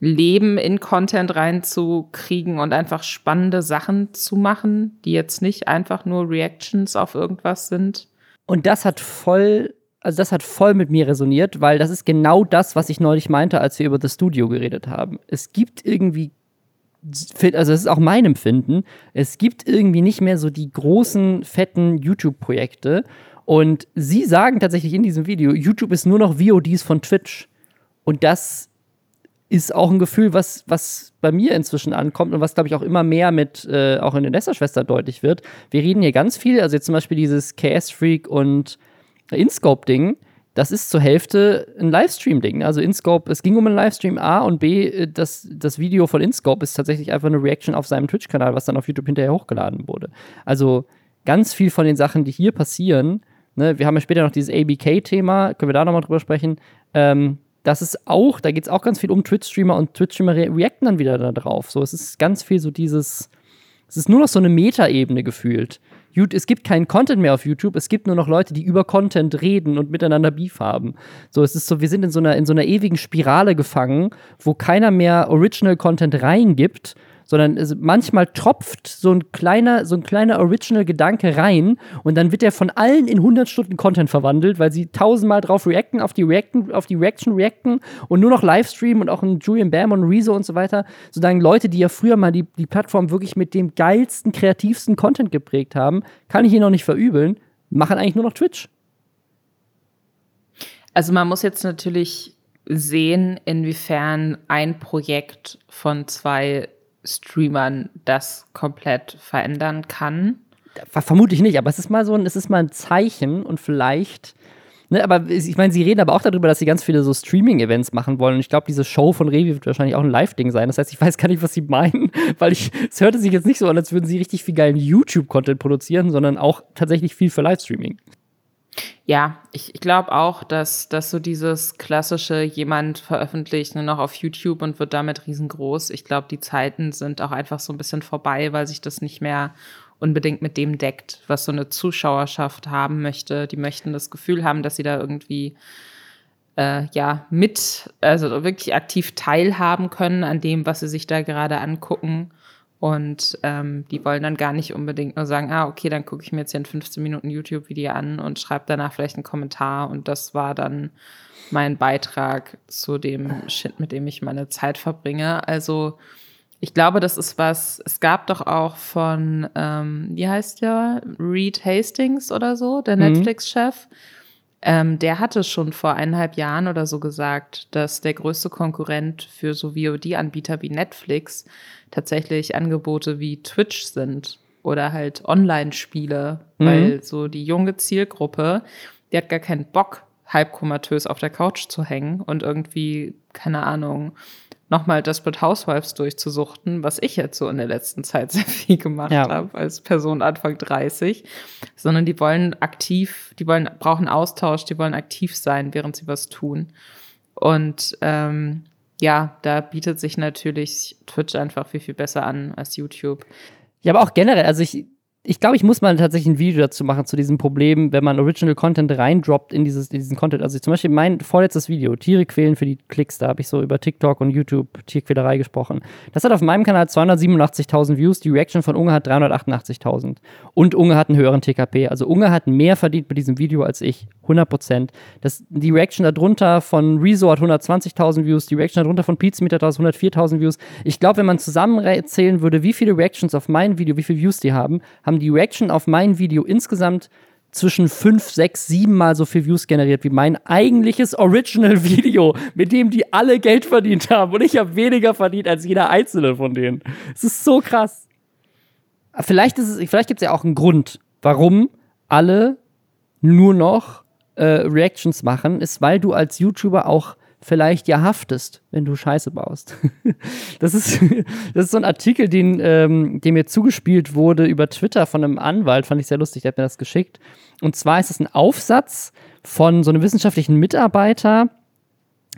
Leben in Content reinzukriegen und einfach spannende Sachen zu machen, die jetzt nicht einfach nur Reactions auf irgendwas sind. Und das hat voll, also das hat voll mit mir resoniert, weil das ist genau das, was ich neulich meinte, als wir über das Studio geredet haben. Es gibt irgendwie also es ist auch mein Empfinden, es gibt irgendwie nicht mehr so die großen, fetten YouTube-Projekte, und sie sagen tatsächlich in diesem Video, YouTube ist nur noch VODs von Twitch. Und das ist auch ein Gefühl, was, was bei mir inzwischen ankommt und was, glaube ich, auch immer mehr mit, äh, auch in den Nesterschwestern deutlich wird. Wir reden hier ganz viel, also jetzt zum Beispiel dieses KS-Freak und InScope-Ding, das ist zur Hälfte ein Livestream-Ding. Also InScope, es ging um einen Livestream A und B, äh, das, das Video von InScope ist tatsächlich einfach eine Reaction auf seinem Twitch-Kanal, was dann auf YouTube hinterher hochgeladen wurde. Also ganz viel von den Sachen, die hier passieren, Ne, wir haben ja später noch dieses ABK-Thema, können wir da nochmal drüber sprechen. Ähm, das ist auch, da geht es auch ganz viel um Twitch-Streamer und Twitch-Streamer re reacten dann wieder da drauf. So, es ist ganz viel so dieses, es ist nur noch so eine Metaebene gefühlt. Es gibt keinen Content mehr auf YouTube, es gibt nur noch Leute, die über Content reden und miteinander Beef haben. So, es ist so, wir sind in so einer, in so einer ewigen Spirale gefangen, wo keiner mehr Original Content reingibt sondern es, manchmal tropft so ein kleiner, so ein kleiner Original-Gedanke rein und dann wird er von allen in 100 Stunden Content verwandelt, weil sie tausendmal drauf reacten, auf die Reacten, auf die Reaction reacten und nur noch Livestream und auch ein Julian Bam und Rezo und so weiter, sozusagen Leute, die ja früher mal die, die Plattform wirklich mit dem geilsten, kreativsten Content geprägt haben, kann ich ihnen noch nicht verübeln, machen eigentlich nur noch Twitch. Also man muss jetzt natürlich sehen, inwiefern ein Projekt von zwei Streamern das komplett verändern kann. Vermute ich nicht, aber es ist mal so ein, es ist mal ein Zeichen und vielleicht, Ne, aber ich meine, sie reden aber auch darüber, dass sie ganz viele so Streaming-Events machen wollen. Und ich glaube, diese Show von Revi wird wahrscheinlich auch ein Live-Ding sein. Das heißt, ich weiß gar nicht, was sie meinen, [laughs] weil ich, es hörte sich jetzt nicht so an, als würden sie richtig viel geilen YouTube-Content produzieren, sondern auch tatsächlich viel für Livestreaming. Ja, ich, ich glaube auch, dass, dass so dieses klassische, jemand veröffentlicht nur noch auf YouTube und wird damit riesengroß. Ich glaube, die Zeiten sind auch einfach so ein bisschen vorbei, weil sich das nicht mehr unbedingt mit dem deckt, was so eine Zuschauerschaft haben möchte. Die möchten das Gefühl haben, dass sie da irgendwie äh, ja mit, also wirklich aktiv teilhaben können an dem, was sie sich da gerade angucken. Und ähm, die wollen dann gar nicht unbedingt nur sagen, ah, okay, dann gucke ich mir jetzt hier ein 15 Minuten YouTube-Video an und schreibe danach vielleicht einen Kommentar. Und das war dann mein Beitrag zu dem Shit, mit dem ich meine Zeit verbringe. Also ich glaube, das ist was, es gab doch auch von, ähm, wie heißt der, Reed Hastings oder so, der mhm. Netflix-Chef. Ähm, der hatte schon vor eineinhalb Jahren oder so gesagt, dass der größte Konkurrent für so VOD-Anbieter wie Netflix tatsächlich Angebote wie Twitch sind oder halt Online-Spiele, mhm. weil so die junge Zielgruppe, die hat gar keinen Bock, halbkomatös auf der Couch zu hängen und irgendwie, keine Ahnung, nochmal Desperate Housewives durchzusuchten, was ich jetzt so in der letzten Zeit [laughs] sehr viel gemacht ja. habe als Person Anfang 30, sondern die wollen aktiv, die wollen, brauchen Austausch, die wollen aktiv sein, während sie was tun. Und ähm, ja, da bietet sich natürlich Twitch einfach viel, viel besser an als YouTube. Ja, aber auch generell, also ich, ich glaube, ich muss mal tatsächlich ein Video dazu machen, zu diesem Problem, wenn man Original Content reindroppt in, dieses, in diesen Content. Also zum Beispiel mein vorletztes Video, Tiere quälen für die Klicks, da habe ich so über TikTok und YouTube Tierquälerei gesprochen. Das hat auf meinem Kanal 287.000 Views, die Reaction von Unge hat 388.000. Und Unge hat einen höheren TKP. Also Unge hat mehr verdient mit diesem Video als ich, 100%. Das, die Reaction darunter von Rezo hat 120.000 Views, die Reaction darunter von Pizmeter hat 104.000 Views. Ich glaube, wenn man zusammenzählen würde, wie viele Reactions auf mein Video, wie viele Views die haben, haben haben die Reaction auf mein Video insgesamt zwischen 5, 6, 7 Mal so viel Views generiert wie mein eigentliches Original-Video, mit dem die alle Geld verdient haben. Und ich habe weniger verdient als jeder einzelne von denen. Es ist so krass. Vielleicht, vielleicht gibt es ja auch einen Grund, warum alle nur noch äh, Reactions machen, ist, weil du als YouTuber auch vielleicht ja haftest, wenn du Scheiße baust. [laughs] das, ist, [laughs] das ist so ein Artikel, den, ähm, der mir zugespielt wurde über Twitter von einem Anwalt, fand ich sehr lustig, der hat mir das geschickt. Und zwar ist es ein Aufsatz von so einem wissenschaftlichen Mitarbeiter,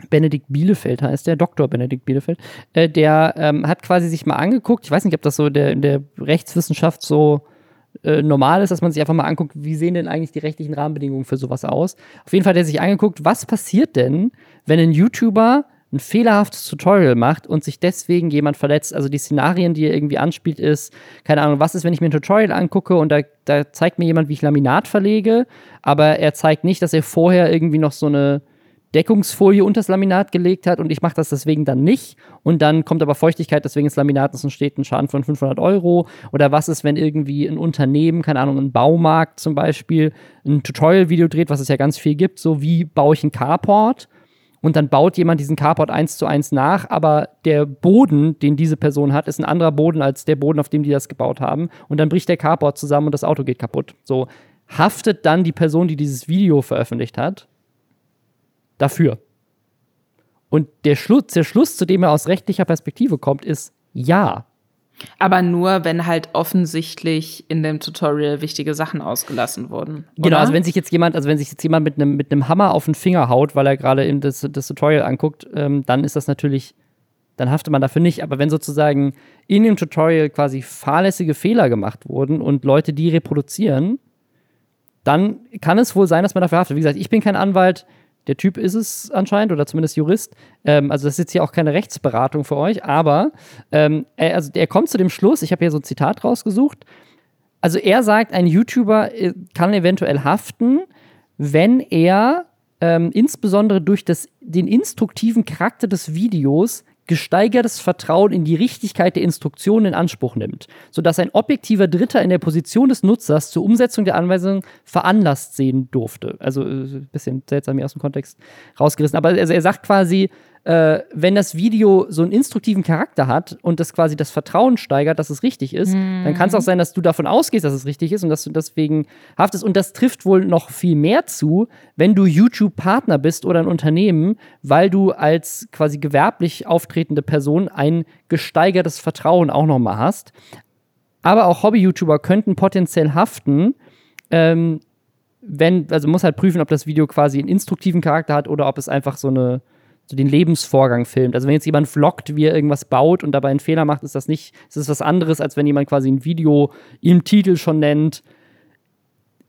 Benedikt Bielefeld heißt der, Dr. Benedikt Bielefeld, äh, der ähm, hat quasi sich mal angeguckt, ich weiß nicht, ob das so der, in der Rechtswissenschaft so äh, normal ist, dass man sich einfach mal anguckt, wie sehen denn eigentlich die rechtlichen Rahmenbedingungen für sowas aus. Auf jeden Fall hat er sich angeguckt, was passiert denn, wenn ein YouTuber ein fehlerhaftes Tutorial macht und sich deswegen jemand verletzt. Also die Szenarien, die er irgendwie anspielt, ist, keine Ahnung, was ist, wenn ich mir ein Tutorial angucke und da, da zeigt mir jemand, wie ich Laminat verlege, aber er zeigt nicht, dass er vorher irgendwie noch so eine Deckungsfolie unter das Laminat gelegt hat und ich mache das deswegen dann nicht. Und dann kommt aber Feuchtigkeit deswegen ins Laminat und steht ein Schaden von 500 Euro. Oder was ist, wenn irgendwie ein Unternehmen, keine Ahnung, ein Baumarkt zum Beispiel ein Tutorial-Video dreht, was es ja ganz viel gibt, so wie baue ich einen Carport? Und dann baut jemand diesen Carport eins zu eins nach, aber der Boden, den diese Person hat, ist ein anderer Boden als der Boden, auf dem die das gebaut haben. Und dann bricht der Carport zusammen und das Auto geht kaputt. So haftet dann die Person, die dieses Video veröffentlicht hat, dafür. Und der Schluss, der Schluss, zu dem er aus rechtlicher Perspektive kommt, ist ja. Aber nur, wenn halt offensichtlich in dem Tutorial wichtige Sachen ausgelassen wurden. Oder? Genau, also wenn sich jetzt jemand, also wenn sich jetzt jemand mit einem mit Hammer auf den Finger haut, weil er gerade das, das Tutorial anguckt, ähm, dann ist das natürlich, dann haftet man dafür nicht. Aber wenn sozusagen in dem Tutorial quasi fahrlässige Fehler gemacht wurden und Leute die reproduzieren, dann kann es wohl sein, dass man dafür haftet. Wie gesagt, ich bin kein Anwalt, der Typ ist es anscheinend oder zumindest Jurist. Ähm, also das ist jetzt hier auch keine Rechtsberatung für euch, aber ähm, er, also er kommt zu dem Schluss, ich habe hier so ein Zitat rausgesucht. Also er sagt, ein YouTuber äh, kann eventuell haften, wenn er ähm, insbesondere durch das, den instruktiven Charakter des Videos gesteigertes Vertrauen in die Richtigkeit der Instruktionen in Anspruch nimmt, sodass ein objektiver Dritter in der Position des Nutzers zur Umsetzung der Anweisung veranlasst sehen durfte. Also ein äh, bisschen seltsam hier aus dem Kontext rausgerissen. Aber also er sagt quasi, äh, wenn das Video so einen instruktiven Charakter hat und das quasi das Vertrauen steigert, dass es richtig ist, mhm. dann kann es auch sein, dass du davon ausgehst, dass es richtig ist und dass du deswegen haftest. Und das trifft wohl noch viel mehr zu, wenn du YouTube-Partner bist oder ein Unternehmen, weil du als quasi gewerblich auftretende Person ein gesteigertes Vertrauen auch nochmal hast. Aber auch Hobby-YouTuber könnten potenziell haften, ähm, wenn, also muss halt prüfen, ob das Video quasi einen instruktiven Charakter hat oder ob es einfach so eine so den Lebensvorgang filmt. Also wenn jetzt jemand vloggt, wie er irgendwas baut und dabei einen Fehler macht, ist das nicht, ist das was anderes, als wenn jemand quasi ein Video im Titel schon nennt.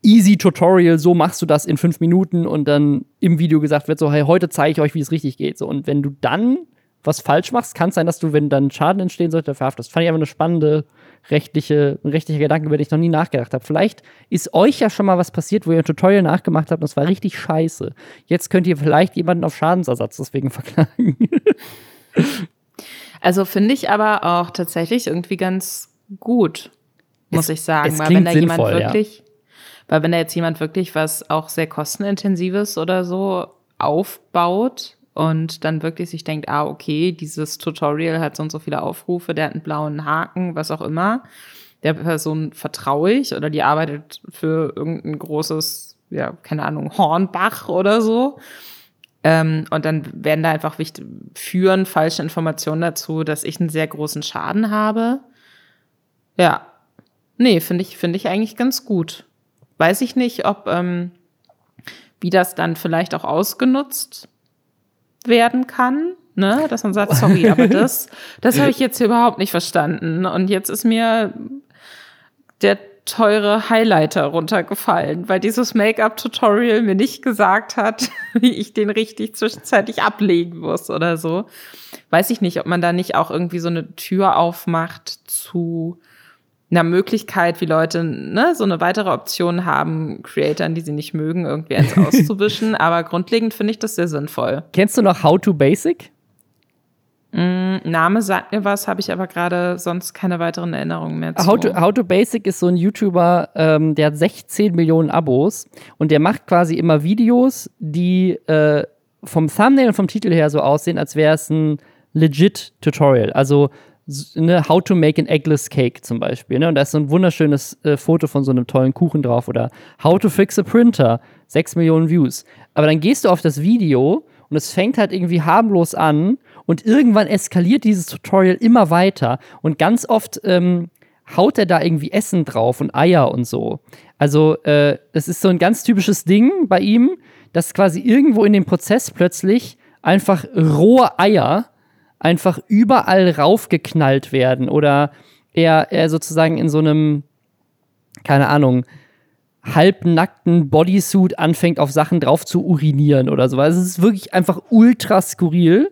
Easy Tutorial, so machst du das in fünf Minuten und dann im Video gesagt wird so, hey, heute zeige ich euch, wie es richtig geht. So, und wenn du dann was falsch machst, kann es sein, dass du, wenn dann Schaden entstehen sollte, verhaftest. Fand ich einfach eine spannende rechtliche, ein rechtlicher Gedanke, über den ich noch nie nachgedacht habe. Vielleicht ist euch ja schon mal was passiert, wo ihr ein Tutorial nachgemacht habt und das war richtig scheiße. Jetzt könnt ihr vielleicht jemanden auf Schadensersatz deswegen [laughs] verklagen. also finde ich aber auch tatsächlich irgendwie ganz gut, muss es, ich sagen. weil wenn da sinnvoll, jemand wirklich, ja. weil wenn da jetzt jemand wirklich was auch sehr kostenintensives oder so aufbaut, und dann wirklich sich denkt, ah, okay, dieses Tutorial hat so und so viele Aufrufe, der hat einen blauen Haken, was auch immer. Der Person vertraue ich oder die arbeitet für irgendein großes, ja, keine Ahnung, Hornbach oder so. Ähm, und dann werden da einfach wichtig, führen falsche Informationen dazu, dass ich einen sehr großen Schaden habe. Ja. Nee, finde ich, finde ich eigentlich ganz gut. Weiß ich nicht, ob, ähm, wie das dann vielleicht auch ausgenutzt werden kann. Ne? Dass man sagt, sorry, aber [laughs] das, das habe ich jetzt hier überhaupt nicht verstanden. Und jetzt ist mir der teure Highlighter runtergefallen, weil dieses Make-up-Tutorial mir nicht gesagt hat, [laughs] wie ich den richtig zwischenzeitlich ablegen muss oder so. Weiß ich nicht, ob man da nicht auch irgendwie so eine Tür aufmacht zu einer Möglichkeit, wie Leute ne, so eine weitere Option haben, Creatoren, die sie nicht mögen, irgendwie eins [laughs] auszuwischen. Aber grundlegend finde ich das sehr sinnvoll. Kennst du noch How to Basic? Mm, Name sagt mir was, habe ich aber gerade sonst keine weiteren Erinnerungen mehr zu. How to, How to Basic ist so ein YouTuber, ähm, der hat 16 Millionen Abos und der macht quasi immer Videos, die äh, vom Thumbnail und vom Titel her so aussehen, als wäre es ein legit Tutorial. Also ne, How to make an eggless cake zum Beispiel. Ne? Und da ist so ein wunderschönes äh, Foto von so einem tollen Kuchen drauf. Oder How to fix a printer, 6 Millionen Views. Aber dann gehst du auf das Video und es fängt halt irgendwie harmlos an und irgendwann eskaliert dieses Tutorial immer weiter. Und ganz oft ähm, haut er da irgendwie Essen drauf und Eier und so. Also, äh, das ist so ein ganz typisches Ding bei ihm, dass quasi irgendwo in dem Prozess plötzlich einfach rohe Eier einfach überall raufgeknallt werden oder er, er sozusagen in so einem, keine Ahnung, halbnackten Bodysuit anfängt, auf Sachen drauf zu urinieren oder so. Also es ist wirklich einfach ultra skurril.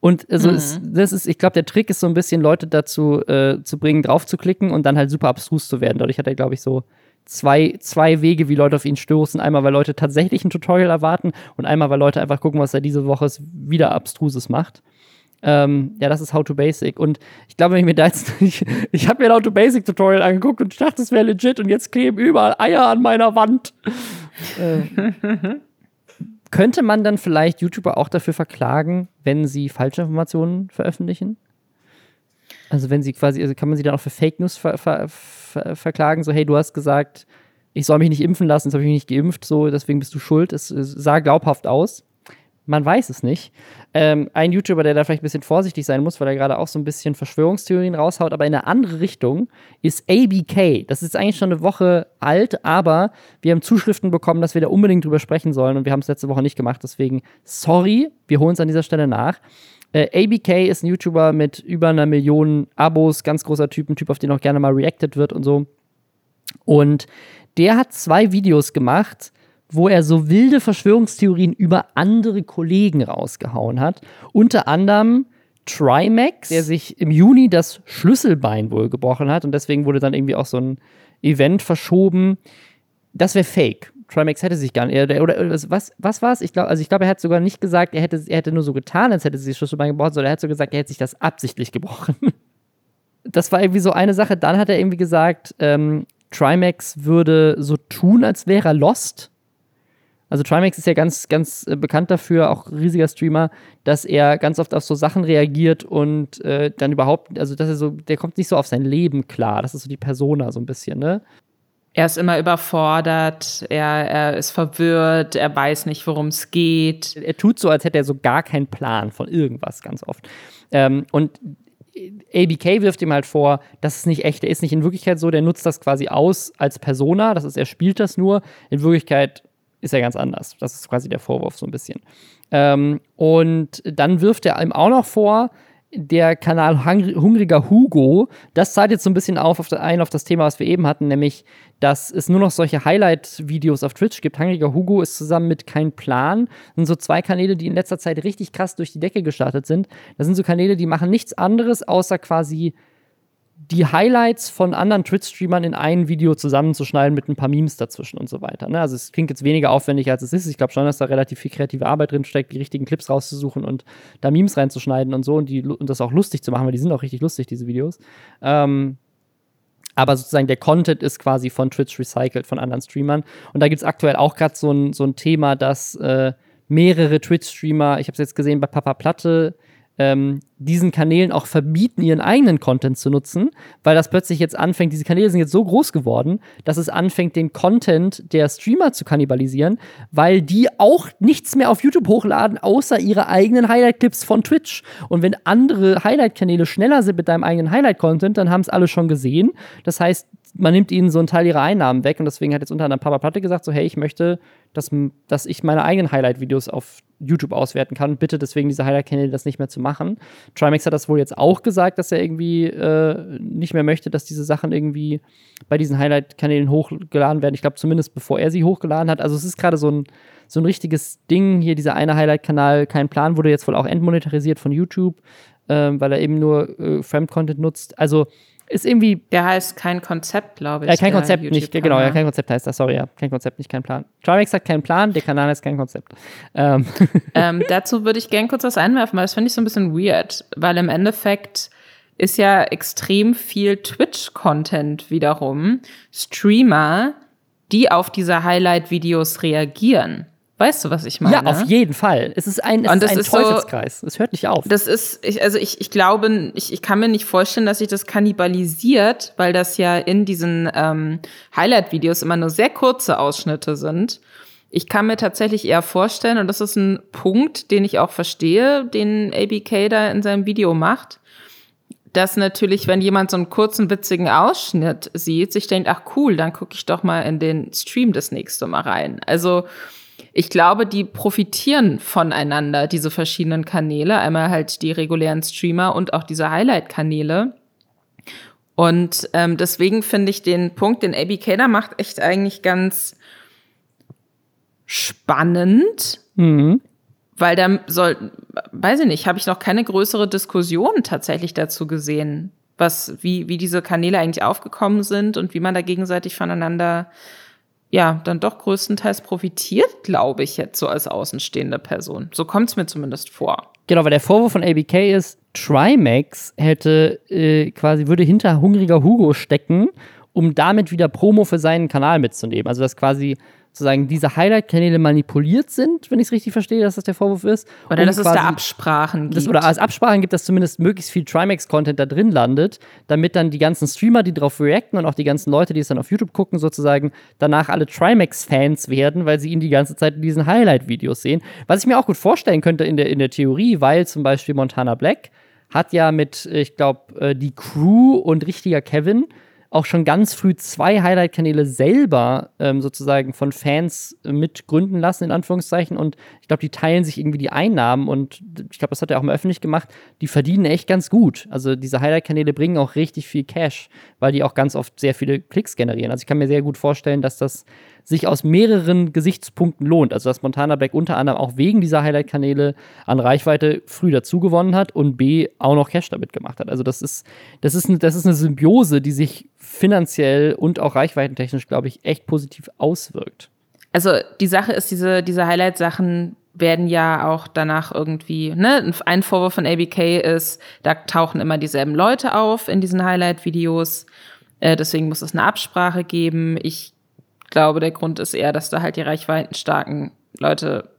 Und also mhm. es, das ist, ich glaube, der Trick ist so ein bisschen, Leute dazu äh, zu bringen, drauf zu klicken und dann halt super abstrus zu werden. Dadurch hat er, glaube ich, so zwei, zwei Wege, wie Leute auf ihn stoßen. Einmal, weil Leute tatsächlich ein Tutorial erwarten und einmal, weil Leute einfach gucken, was er diese Woche wieder Abstruses macht. Ähm, ja, das ist How to Basic. Und ich glaube, wenn ich mir da jetzt, [laughs] ich, ich habe mir ein How to Basic Tutorial angeguckt und ich dachte, das wäre legit und jetzt kleben überall Eier an meiner Wand. äh, [laughs] könnte man dann vielleicht YouTuber auch dafür verklagen, wenn sie falsche Informationen veröffentlichen? Also wenn sie quasi, also kann man sie dann auch für Fake News ver ver ver verklagen, so hey, du hast gesagt, ich soll mich nicht impfen lassen, jetzt habe ich mich nicht geimpft, so deswegen bist du schuld. Es, es sah glaubhaft aus. Man weiß es nicht. Ähm, ein YouTuber, der da vielleicht ein bisschen vorsichtig sein muss, weil er gerade auch so ein bisschen Verschwörungstheorien raushaut, aber in eine andere Richtung, ist ABK. Das ist eigentlich schon eine Woche alt, aber wir haben Zuschriften bekommen, dass wir da unbedingt drüber sprechen sollen und wir haben es letzte Woche nicht gemacht. Deswegen, sorry, wir holen es an dieser Stelle nach. Äh, ABK ist ein YouTuber mit über einer Million Abos, ganz großer Typ, ein Typ, auf den auch gerne mal reacted wird und so. Und der hat zwei Videos gemacht wo er so wilde Verschwörungstheorien über andere Kollegen rausgehauen hat. Unter anderem Trimax, der sich im Juni das Schlüsselbein wohl gebrochen hat und deswegen wurde dann irgendwie auch so ein Event verschoben. Das wäre fake. Trimax hätte sich gar nicht, oder, oder was, was war es? Ich glaube, also ich er hat sogar nicht gesagt, er hätte, er hätte nur so getan, als hätte sie das Schlüsselbein gebrochen, sondern er hat so gesagt, er hätte sich das absichtlich gebrochen. [laughs] Das war irgendwie so eine Sache. Dann hat er irgendwie gesagt, ähm, Trimax würde so tun, als wäre er lost Also Trimax ist ja ganz, ganz äh, bekannt dafür, auch riesiger Streamer, dass er ganz oft auf so Sachen reagiert und äh, dann überhaupt, also dass er so, der kommt nicht so auf sein Leben klar. Das ist so die Persona so ein bisschen, ne? Er ist immer überfordert, er, er ist verwirrt, er weiß nicht, worum es geht. Er tut so, als hätte er so gar keinen Plan von irgendwas ganz oft. Ähm, und ABK wirft ihm halt vor, das ist nicht echt, der ist nicht in Wirklichkeit so, der nutzt das quasi aus als Persona, das ist, er spielt das nur. In Wirklichkeit ist er ganz anders. Das ist quasi der Vorwurf so ein bisschen. Ähm, und dann wirft er ihm auch noch vor, der Kanal Hungriger Hugo, das zahlt jetzt so ein bisschen auf, auf ein auf das Thema, was wir eben hatten, nämlich, dass es nur noch solche Highlight-Videos auf Twitch gibt. Hungriger Hugo ist zusammen mit Kein Plan. Das sind so zwei Kanäle, die in letzter Zeit richtig krass durch die Decke gestartet sind. Das sind so Kanäle, die machen nichts anderes, außer quasi die Highlights von anderen Twitch-Streamern in ein Video zusammenzuschneiden mit ein paar Memes dazwischen und so weiter. Ne? Also es klingt jetzt weniger aufwendig, als es ist. Ich glaube schon, dass da relativ viel kreative Arbeit drin steckt, die richtigen Clips rauszusuchen und da Memes reinzuschneiden und so und, die, und das auch lustig zu machen, weil die sind auch richtig lustig, diese Videos. Ähm, aber sozusagen der Content ist quasi von Twitch recycelt, von anderen Streamern. Und da gibt es aktuell auch gerade so ein, so ein Thema, dass äh, mehrere Twitch-Streamer, ich habe es jetzt gesehen bei Papa Platte, ähm, diesen Kanälen auch verbieten, ihren eigenen Content zu nutzen, weil das plötzlich jetzt anfängt, diese Kanäle sind jetzt so groß geworden, dass es anfängt, den Content der Streamer zu kannibalisieren, weil die auch nichts mehr auf YouTube hochladen, außer ihre eigenen Highlight-Clips von Twitch. Und wenn andere Highlight-Kanäle schneller sind mit deinem eigenen Highlight-Content, dann haben es alle schon gesehen. Das heißt, man nimmt ihnen so einen Teil ihrer Einnahmen weg und deswegen hat jetzt unter anderem Papa Platte gesagt, so hey, ich möchte, dass, dass ich meine eigenen Highlight-Videos auf YouTube auswerten kann. Bitte deswegen diese Highlight-Kanäle das nicht mehr zu machen. Trimax hat das wohl jetzt auch gesagt, dass er irgendwie äh, nicht mehr möchte, dass diese Sachen irgendwie bei diesen Highlight-Kanälen hochgeladen werden. Ich glaube zumindest bevor er sie hochgeladen hat. Also es ist gerade so ein, so ein richtiges Ding. Hier dieser eine Highlight-Kanal, kein Plan, wurde jetzt wohl auch entmonetarisiert von YouTube, äh, weil er eben nur äh, Fremd-Content nutzt. Also ist irgendwie. Der heißt kein Konzept, glaube ich. Ja, kein Konzept nicht, genau, ja, kein Konzept heißt das, sorry, ja. Kein Konzept, nicht kein Plan. Trimax hat keinen Plan, der Kanal heißt kein Konzept. Ähm. [laughs] Ähm, dazu würde ich gerne kurz was einwerfen, weil das finde ich so ein bisschen weird, weil im Endeffekt ist ja extrem viel Twitch-Content wiederum, Streamer, die auf diese Highlight-Videos reagieren. Weißt du, was ich meine? Ja, auf jeden Fall. Es ist ein, es und ist ein ist Teufelskreis. So, es hört nicht auf. Das ist, ich, also ich, ich glaube, ich, ich kann mir nicht vorstellen, dass sich das kannibalisiert, weil das ja in diesen ähm, Highlight-Videos immer nur sehr kurze Ausschnitte sind. Ich kann mir tatsächlich eher vorstellen, und das ist ein Punkt, den ich auch verstehe, den ABK da in seinem Video macht, dass natürlich, wenn jemand so einen kurzen, witzigen Ausschnitt sieht, sich denkt, ach cool, dann gucke ich doch mal in den Stream das nächste Mal rein. Also ich glaube, die profitieren voneinander, diese verschiedenen Kanäle. Einmal halt die regulären Streamer und auch diese Highlight-Kanäle. Und ähm, deswegen finde ich den Punkt, den ABK da macht, echt eigentlich ganz spannend. Mhm. Weil da soll, weiß ich nicht, habe ich noch keine größere Diskussion tatsächlich dazu gesehen, was, wie, wie diese Kanäle eigentlich aufgekommen sind und wie man da gegenseitig voneinander ja, dann doch größtenteils profitiert, glaube ich, jetzt so als außenstehende Person. So kommt es mir zumindest vor. Genau, weil der Vorwurf von ABK ist, Trimax hätte äh, quasi, würde hinter hungriger Hugo stecken, um damit wieder Promo für seinen Kanal mitzunehmen. Also dass quasi sozusagen diese Highlight-Kanäle manipuliert sind, wenn ich es richtig verstehe, dass das der Vorwurf ist. Oder um dass es da Absprachen gibt. Das, oder als Absprachen gibt, dass zumindest möglichst viel Trimax-Content da drin landet, damit dann die ganzen Streamer, die darauf reacten und auch die ganzen Leute, die es dann auf YouTube gucken, sozusagen danach alle Trimax-Fans werden, weil sie ihn die ganze Zeit in diesen Highlight-Videos sehen. Was ich mir auch gut vorstellen könnte in der, in der Theorie, weil zum Beispiel Montana Black hat ja mit, ich glaube, äh, die Crew und richtiger Kevin auch schon ganz früh zwei Highlight-Kanäle selber ähm, sozusagen von Fans mitgründen lassen, in Anführungszeichen. Und ich glaube, die teilen sich irgendwie die Einnahmen und ich glaube, das hat er auch mal öffentlich gemacht. Die verdienen echt ganz gut. Also diese Highlight-Kanäle bringen auch richtig viel Cash, weil die auch ganz oft sehr viele Klicks generieren. Also ich kann mir sehr gut vorstellen, dass das sich aus mehreren Gesichtspunkten lohnt. Also dass Montana Black unter anderem auch wegen dieser Highlight-Kanäle an Reichweite früh dazugewonnen hat und B auch noch Cash damit gemacht hat. Also das ist, das ist, das ist eine Symbiose, die sich finanziell und auch reichweitentechnisch, glaube ich, echt positiv auswirkt. Also die Sache ist, diese, diese Highlight-Sachen werden ja auch danach irgendwie, ne, ein Vorwurf von ABK ist, da tauchen immer dieselben Leute auf in diesen Highlight-Videos. Äh, deswegen muss es eine Absprache geben. Ich glaube, der Grund ist eher, dass da halt die reichweitenstarken Leute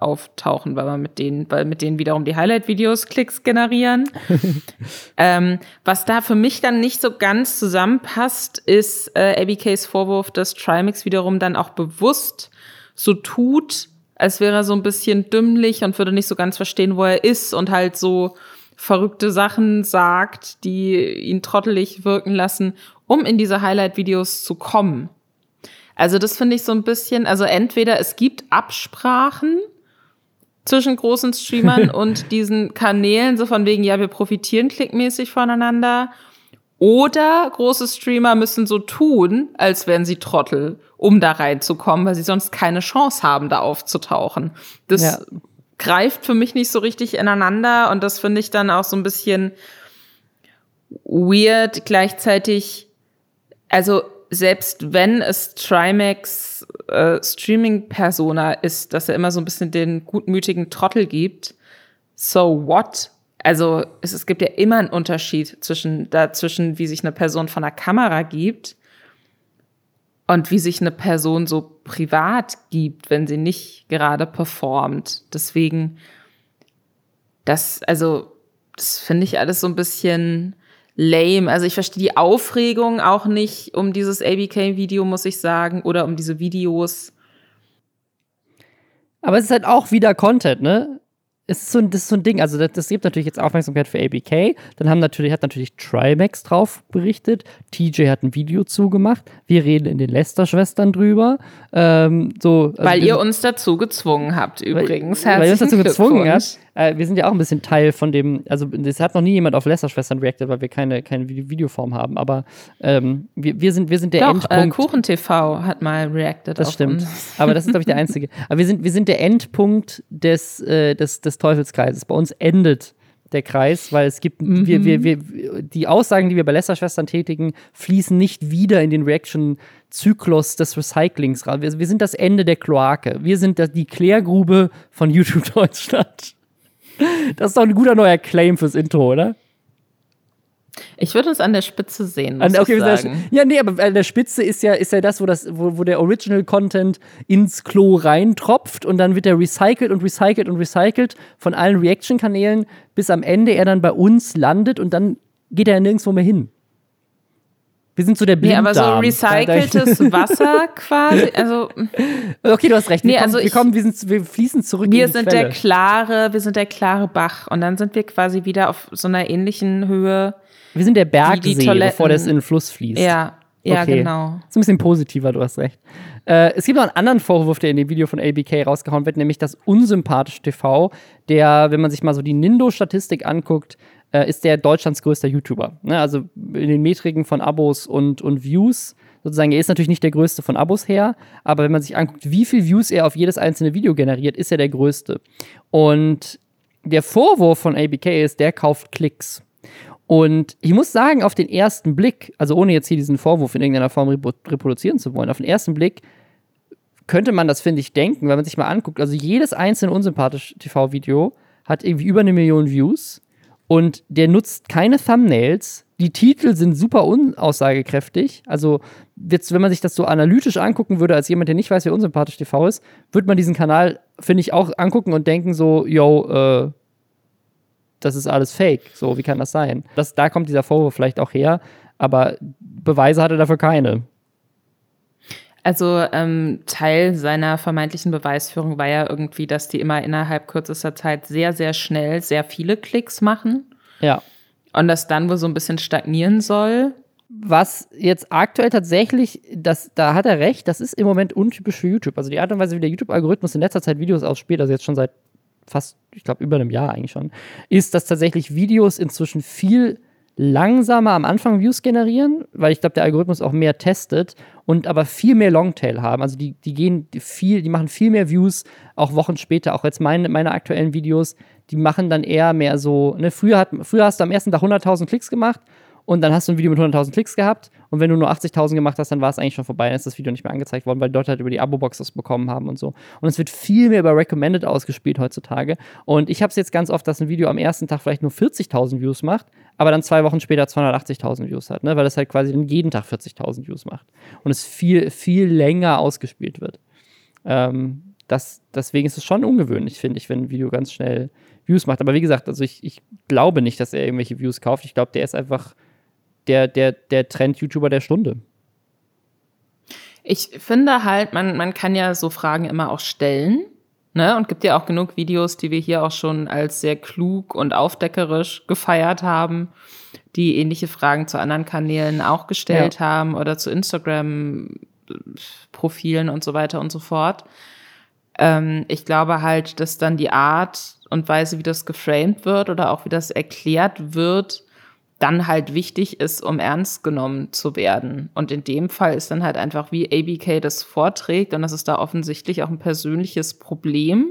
auftauchen, weil man mit denen, weil mit denen wiederum die Highlight-Videos Klicks generieren. [laughs] ähm, was da für mich dann nicht so ganz zusammenpasst, ist äh, ABKs Vorwurf, dass Trimix wiederum dann auch bewusst so tut, als wäre er so ein bisschen dümmlich und würde nicht so ganz verstehen, wo er ist und halt so verrückte Sachen sagt, die ihn trottelig wirken lassen, um in diese Highlight-Videos zu kommen. Also das finde ich so ein bisschen, also entweder es gibt Absprachen zwischen großen Streamern [laughs] und diesen Kanälen, so von wegen, ja, wir profitieren klickmäßig voneinander. Oder große Streamer müssen so tun, als wären sie Trottel, um da reinzukommen, weil sie sonst keine Chance haben, da aufzutauchen. Das ja. greift für mich nicht so richtig ineinander und das finde ich dann auch so ein bisschen weird. Gleichzeitig, also selbst wenn es Trimax äh, Streaming-Persona ist, dass er immer so ein bisschen den gutmütigen Trottel gibt, so what? Also es, es gibt ja immer einen Unterschied zwischen dazwischen, wie sich eine Person von der Kamera gibt und wie sich eine Person so privat gibt, wenn sie nicht gerade performt. Deswegen, das, also, das finde ich alles so ein bisschen lame. Also ich verstehe die Aufregung auch nicht um dieses ABK-Video, muss ich sagen, oder um diese Videos. Aber es ist halt auch wieder Content, ne? Es ist so ein, das ist so ein Ding, also das, das gibt natürlich jetzt Aufmerksamkeit für ABK. Dann haben natürlich, hat natürlich Trimax drauf berichtet. TJ hat ein Video zugemacht. Wir reden in den Lester-Schwestern drüber. Ähm, so, also weil ihr uns dazu gezwungen habt, übrigens. Weil, weil ihr uns dazu gezwungen habt. Äh, wir sind ja auch ein bisschen Teil von dem, also es hat noch nie jemand auf Lester-Schwestern reacted, weil wir keine, keine Videoform haben, aber ähm, wir, wir, sind, wir sind der Doch, Endpunkt. Äh, KuchenTV hat mal reacted. Das stimmt. Uns. Aber das ist, glaube ich, der [laughs] einzige. Aber wir sind, wir sind der Endpunkt des, äh, des, des Teufelskreises. Bei uns endet der Kreis, weil es gibt, mhm. wir, wir, wir, die Aussagen, die wir bei Lester-Schwestern tätigen, fließen nicht wieder in den Reaction-Zyklus des Recyclings. Wir, wir sind das Ende der Kloake. Wir sind die Klärgrube von YouTube Deutschland. Das ist doch ein guter neuer Claim fürs Intro, oder? Ich würde uns an der Spitze sehen. Muss okay, ich sagen. ja, nee, aber an der Spitze ist ja, ist ja das, wo, das wo, wo der Original Content ins Klo reintropft und dann wird er recycelt und recycelt und recycelt von allen Reaction-Kanälen, bis am Ende er dann bei uns landet und dann geht er nirgendwo mehr hin. Wir sind so der Blinddarm. Nee, aber so recyceltes [laughs] Wasser quasi, also. Okay, du hast recht. Wir, nee, kommen, also wir, kommen, wir, sind, wir fließen zurück Wir sind Quelle. der klare, wir sind der klare Bach und dann sind wir quasi wieder auf so einer ähnlichen Höhe. Wir sind der Bergsee, bevor das in den Fluss fließt. Ja, ja, okay. genau. Ist ein bisschen positiver, du hast recht. Äh, es gibt noch einen anderen Vorwurf, der in dem Video von ABK rausgehauen wird, nämlich das unsympathische TV, der, wenn man sich mal so die Nindo-Statistik anguckt, äh, ist der Deutschlands größter YouTuber. Ne? Also in den Metriken von Abos und, und Views sozusagen, er ist natürlich nicht der größte von Abos her, aber wenn man sich anguckt, wie viel Views er auf jedes einzelne Video generiert, ist er der größte. Und der Vorwurf von ABK ist, der kauft Klicks. Und ich muss sagen, auf den ersten Blick, also ohne jetzt hier diesen Vorwurf in irgendeiner Form reproduzieren zu wollen, auf den ersten Blick könnte man das, finde ich, denken, wenn man sich mal anguckt. Also jedes einzelne unsympathische TV-Video hat irgendwie über eine Million Views und der nutzt keine Thumbnails. Die Titel sind super unaussagekräftig. Also, jetzt, wenn man sich das so analytisch angucken würde, als jemand, der nicht weiß, wer unsympathisch TV ist, würde man diesen Kanal, finde ich, auch angucken und denken so, yo, äh, das ist alles fake. So, wie kann das sein? Das, da kommt dieser Vorwurf vielleicht auch her, aber Beweise hat er dafür keine. Also ähm, Teil seiner vermeintlichen Beweisführung war ja irgendwie, dass die immer innerhalb kürzester Zeit sehr, sehr schnell sehr viele Klicks machen. Ja. Und das dann wohl so ein bisschen stagnieren soll. Was jetzt aktuell tatsächlich, das, da hat er recht, das ist im Moment untypisch für YouTube. Also die Art und Weise, wie der YouTube-Algorithmus in letzter Zeit Videos ausspielt, also jetzt schon seit fast, ich glaube, über einem Jahr eigentlich schon, ist, dass tatsächlich Videos inzwischen viel langsamer am Anfang Views generieren, weil ich glaube, der Algorithmus auch mehr testet und aber viel mehr Longtail haben. Also die, die gehen viel, die machen viel mehr Views, auch Wochen später, auch jetzt meine, meine aktuellen Videos, die machen dann eher mehr so, ne, früher, hat, früher hast du am ersten Tag 100.000 Klicks gemacht und dann hast du ein Video mit 100.000 Klicks gehabt und wenn du nur 80.000 gemacht hast, dann war es eigentlich schon vorbei, dann ist das Video nicht mehr angezeigt worden, weil die Leute halt über die Abo-Box das bekommen haben und so. Und es wird viel mehr über Recommended ausgespielt heutzutage und ich habe es jetzt ganz oft, dass ein Video am ersten Tag vielleicht nur 40.000 Views macht, aber dann zwei Wochen später 280.000 Views hat, ne? weil das halt quasi dann jeden Tag 40.000 Views macht und es viel, viel länger ausgespielt wird. Ähm, das, deswegen ist es schon ungewöhnlich, finde ich, wenn ein Video ganz schnell Views macht. Aber wie gesagt, also ich, ich glaube nicht, dass er irgendwelche Views kauft. Ich glaube, der ist einfach der, der, der Trend-YouTuber der Stunde. Ich finde halt, man, man kann ja so Fragen immer auch stellen. Ne? Und gibt ja auch genug Videos, die wir hier auch schon als sehr klug und aufdeckerisch gefeiert haben, die ähnliche Fragen zu anderen Kanälen auch gestellt ja. haben oder zu Instagram-Profilen und so weiter und so fort. Ähm, ich glaube halt, dass dann die Art und Weise, wie das geframed wird oder auch wie das erklärt wird, dann halt wichtig ist, um ernst genommen zu werden. Und in dem Fall ist dann halt einfach, wie ABK das vorträgt, und das ist da offensichtlich auch ein persönliches Problem.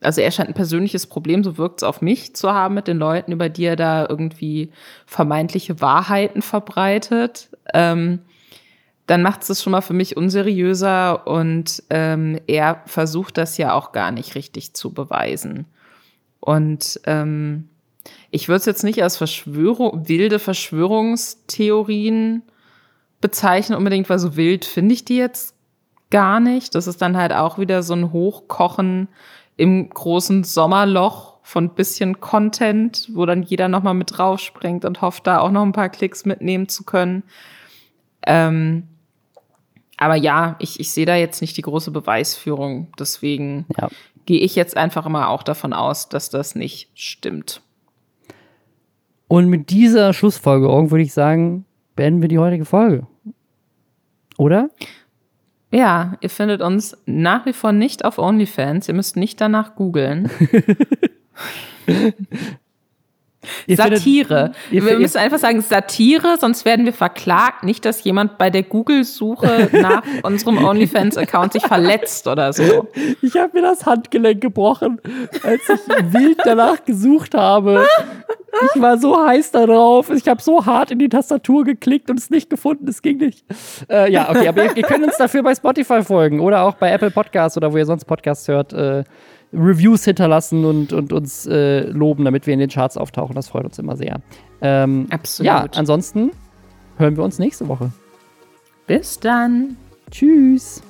Also er scheint ein persönliches Problem, so wirkt es auf mich zu haben mit den Leuten, über die er da irgendwie vermeintliche Wahrheiten verbreitet. Ähm, dann macht es schon mal für mich unseriöser und ähm, er versucht das ja auch gar nicht richtig zu beweisen. Und ähm, ich würde es jetzt nicht als Verschwörung, wilde Verschwörungstheorien bezeichnen unbedingt, weil so wild finde ich die jetzt gar nicht. Das ist dann halt auch wieder so ein Hochkochen im großen Sommerloch von bisschen Content, wo dann jeder nochmal mit draufspringt und hofft, da auch noch ein paar Klicks mitnehmen zu können. Ähm, aber ja, ich, ich sehe da jetzt nicht die große Beweisführung. Deswegen ja. gehe ich jetzt einfach immer auch davon aus, dass das nicht stimmt. Und mit dieser Schlussfolgerung würde ich sagen, beenden wir die heutige Folge. Oder? Ja, ihr findet uns nach wie vor nicht auf OnlyFans. Ihr müsst nicht danach googeln. [laughs] Ihr Satire. Findet, wir müssen einfach sagen Satire, sonst werden wir verklagt. Nicht, dass jemand bei der Google-Suche [laughs] nach unserem OnlyFans-Account sich verletzt oder so. Ich habe mir das Handgelenk gebrochen, als ich wild danach gesucht habe. Ich war so heiß darauf. Ich habe so hart in die Tastatur geklickt und es nicht gefunden. Es ging nicht. Äh, ja, okay, aber ihr, ihr, könnt uns dafür bei Spotify folgen oder auch bei Apple Podcasts oder wo ihr sonst Podcasts hört. Äh, Reviews hinterlassen und, und uns äh, loben, damit wir in den Charts auftauchen. Das freut uns immer sehr. Ähm, Absolut. Ja, ansonsten hören wir uns nächste Woche. Bis dann. Tschüss.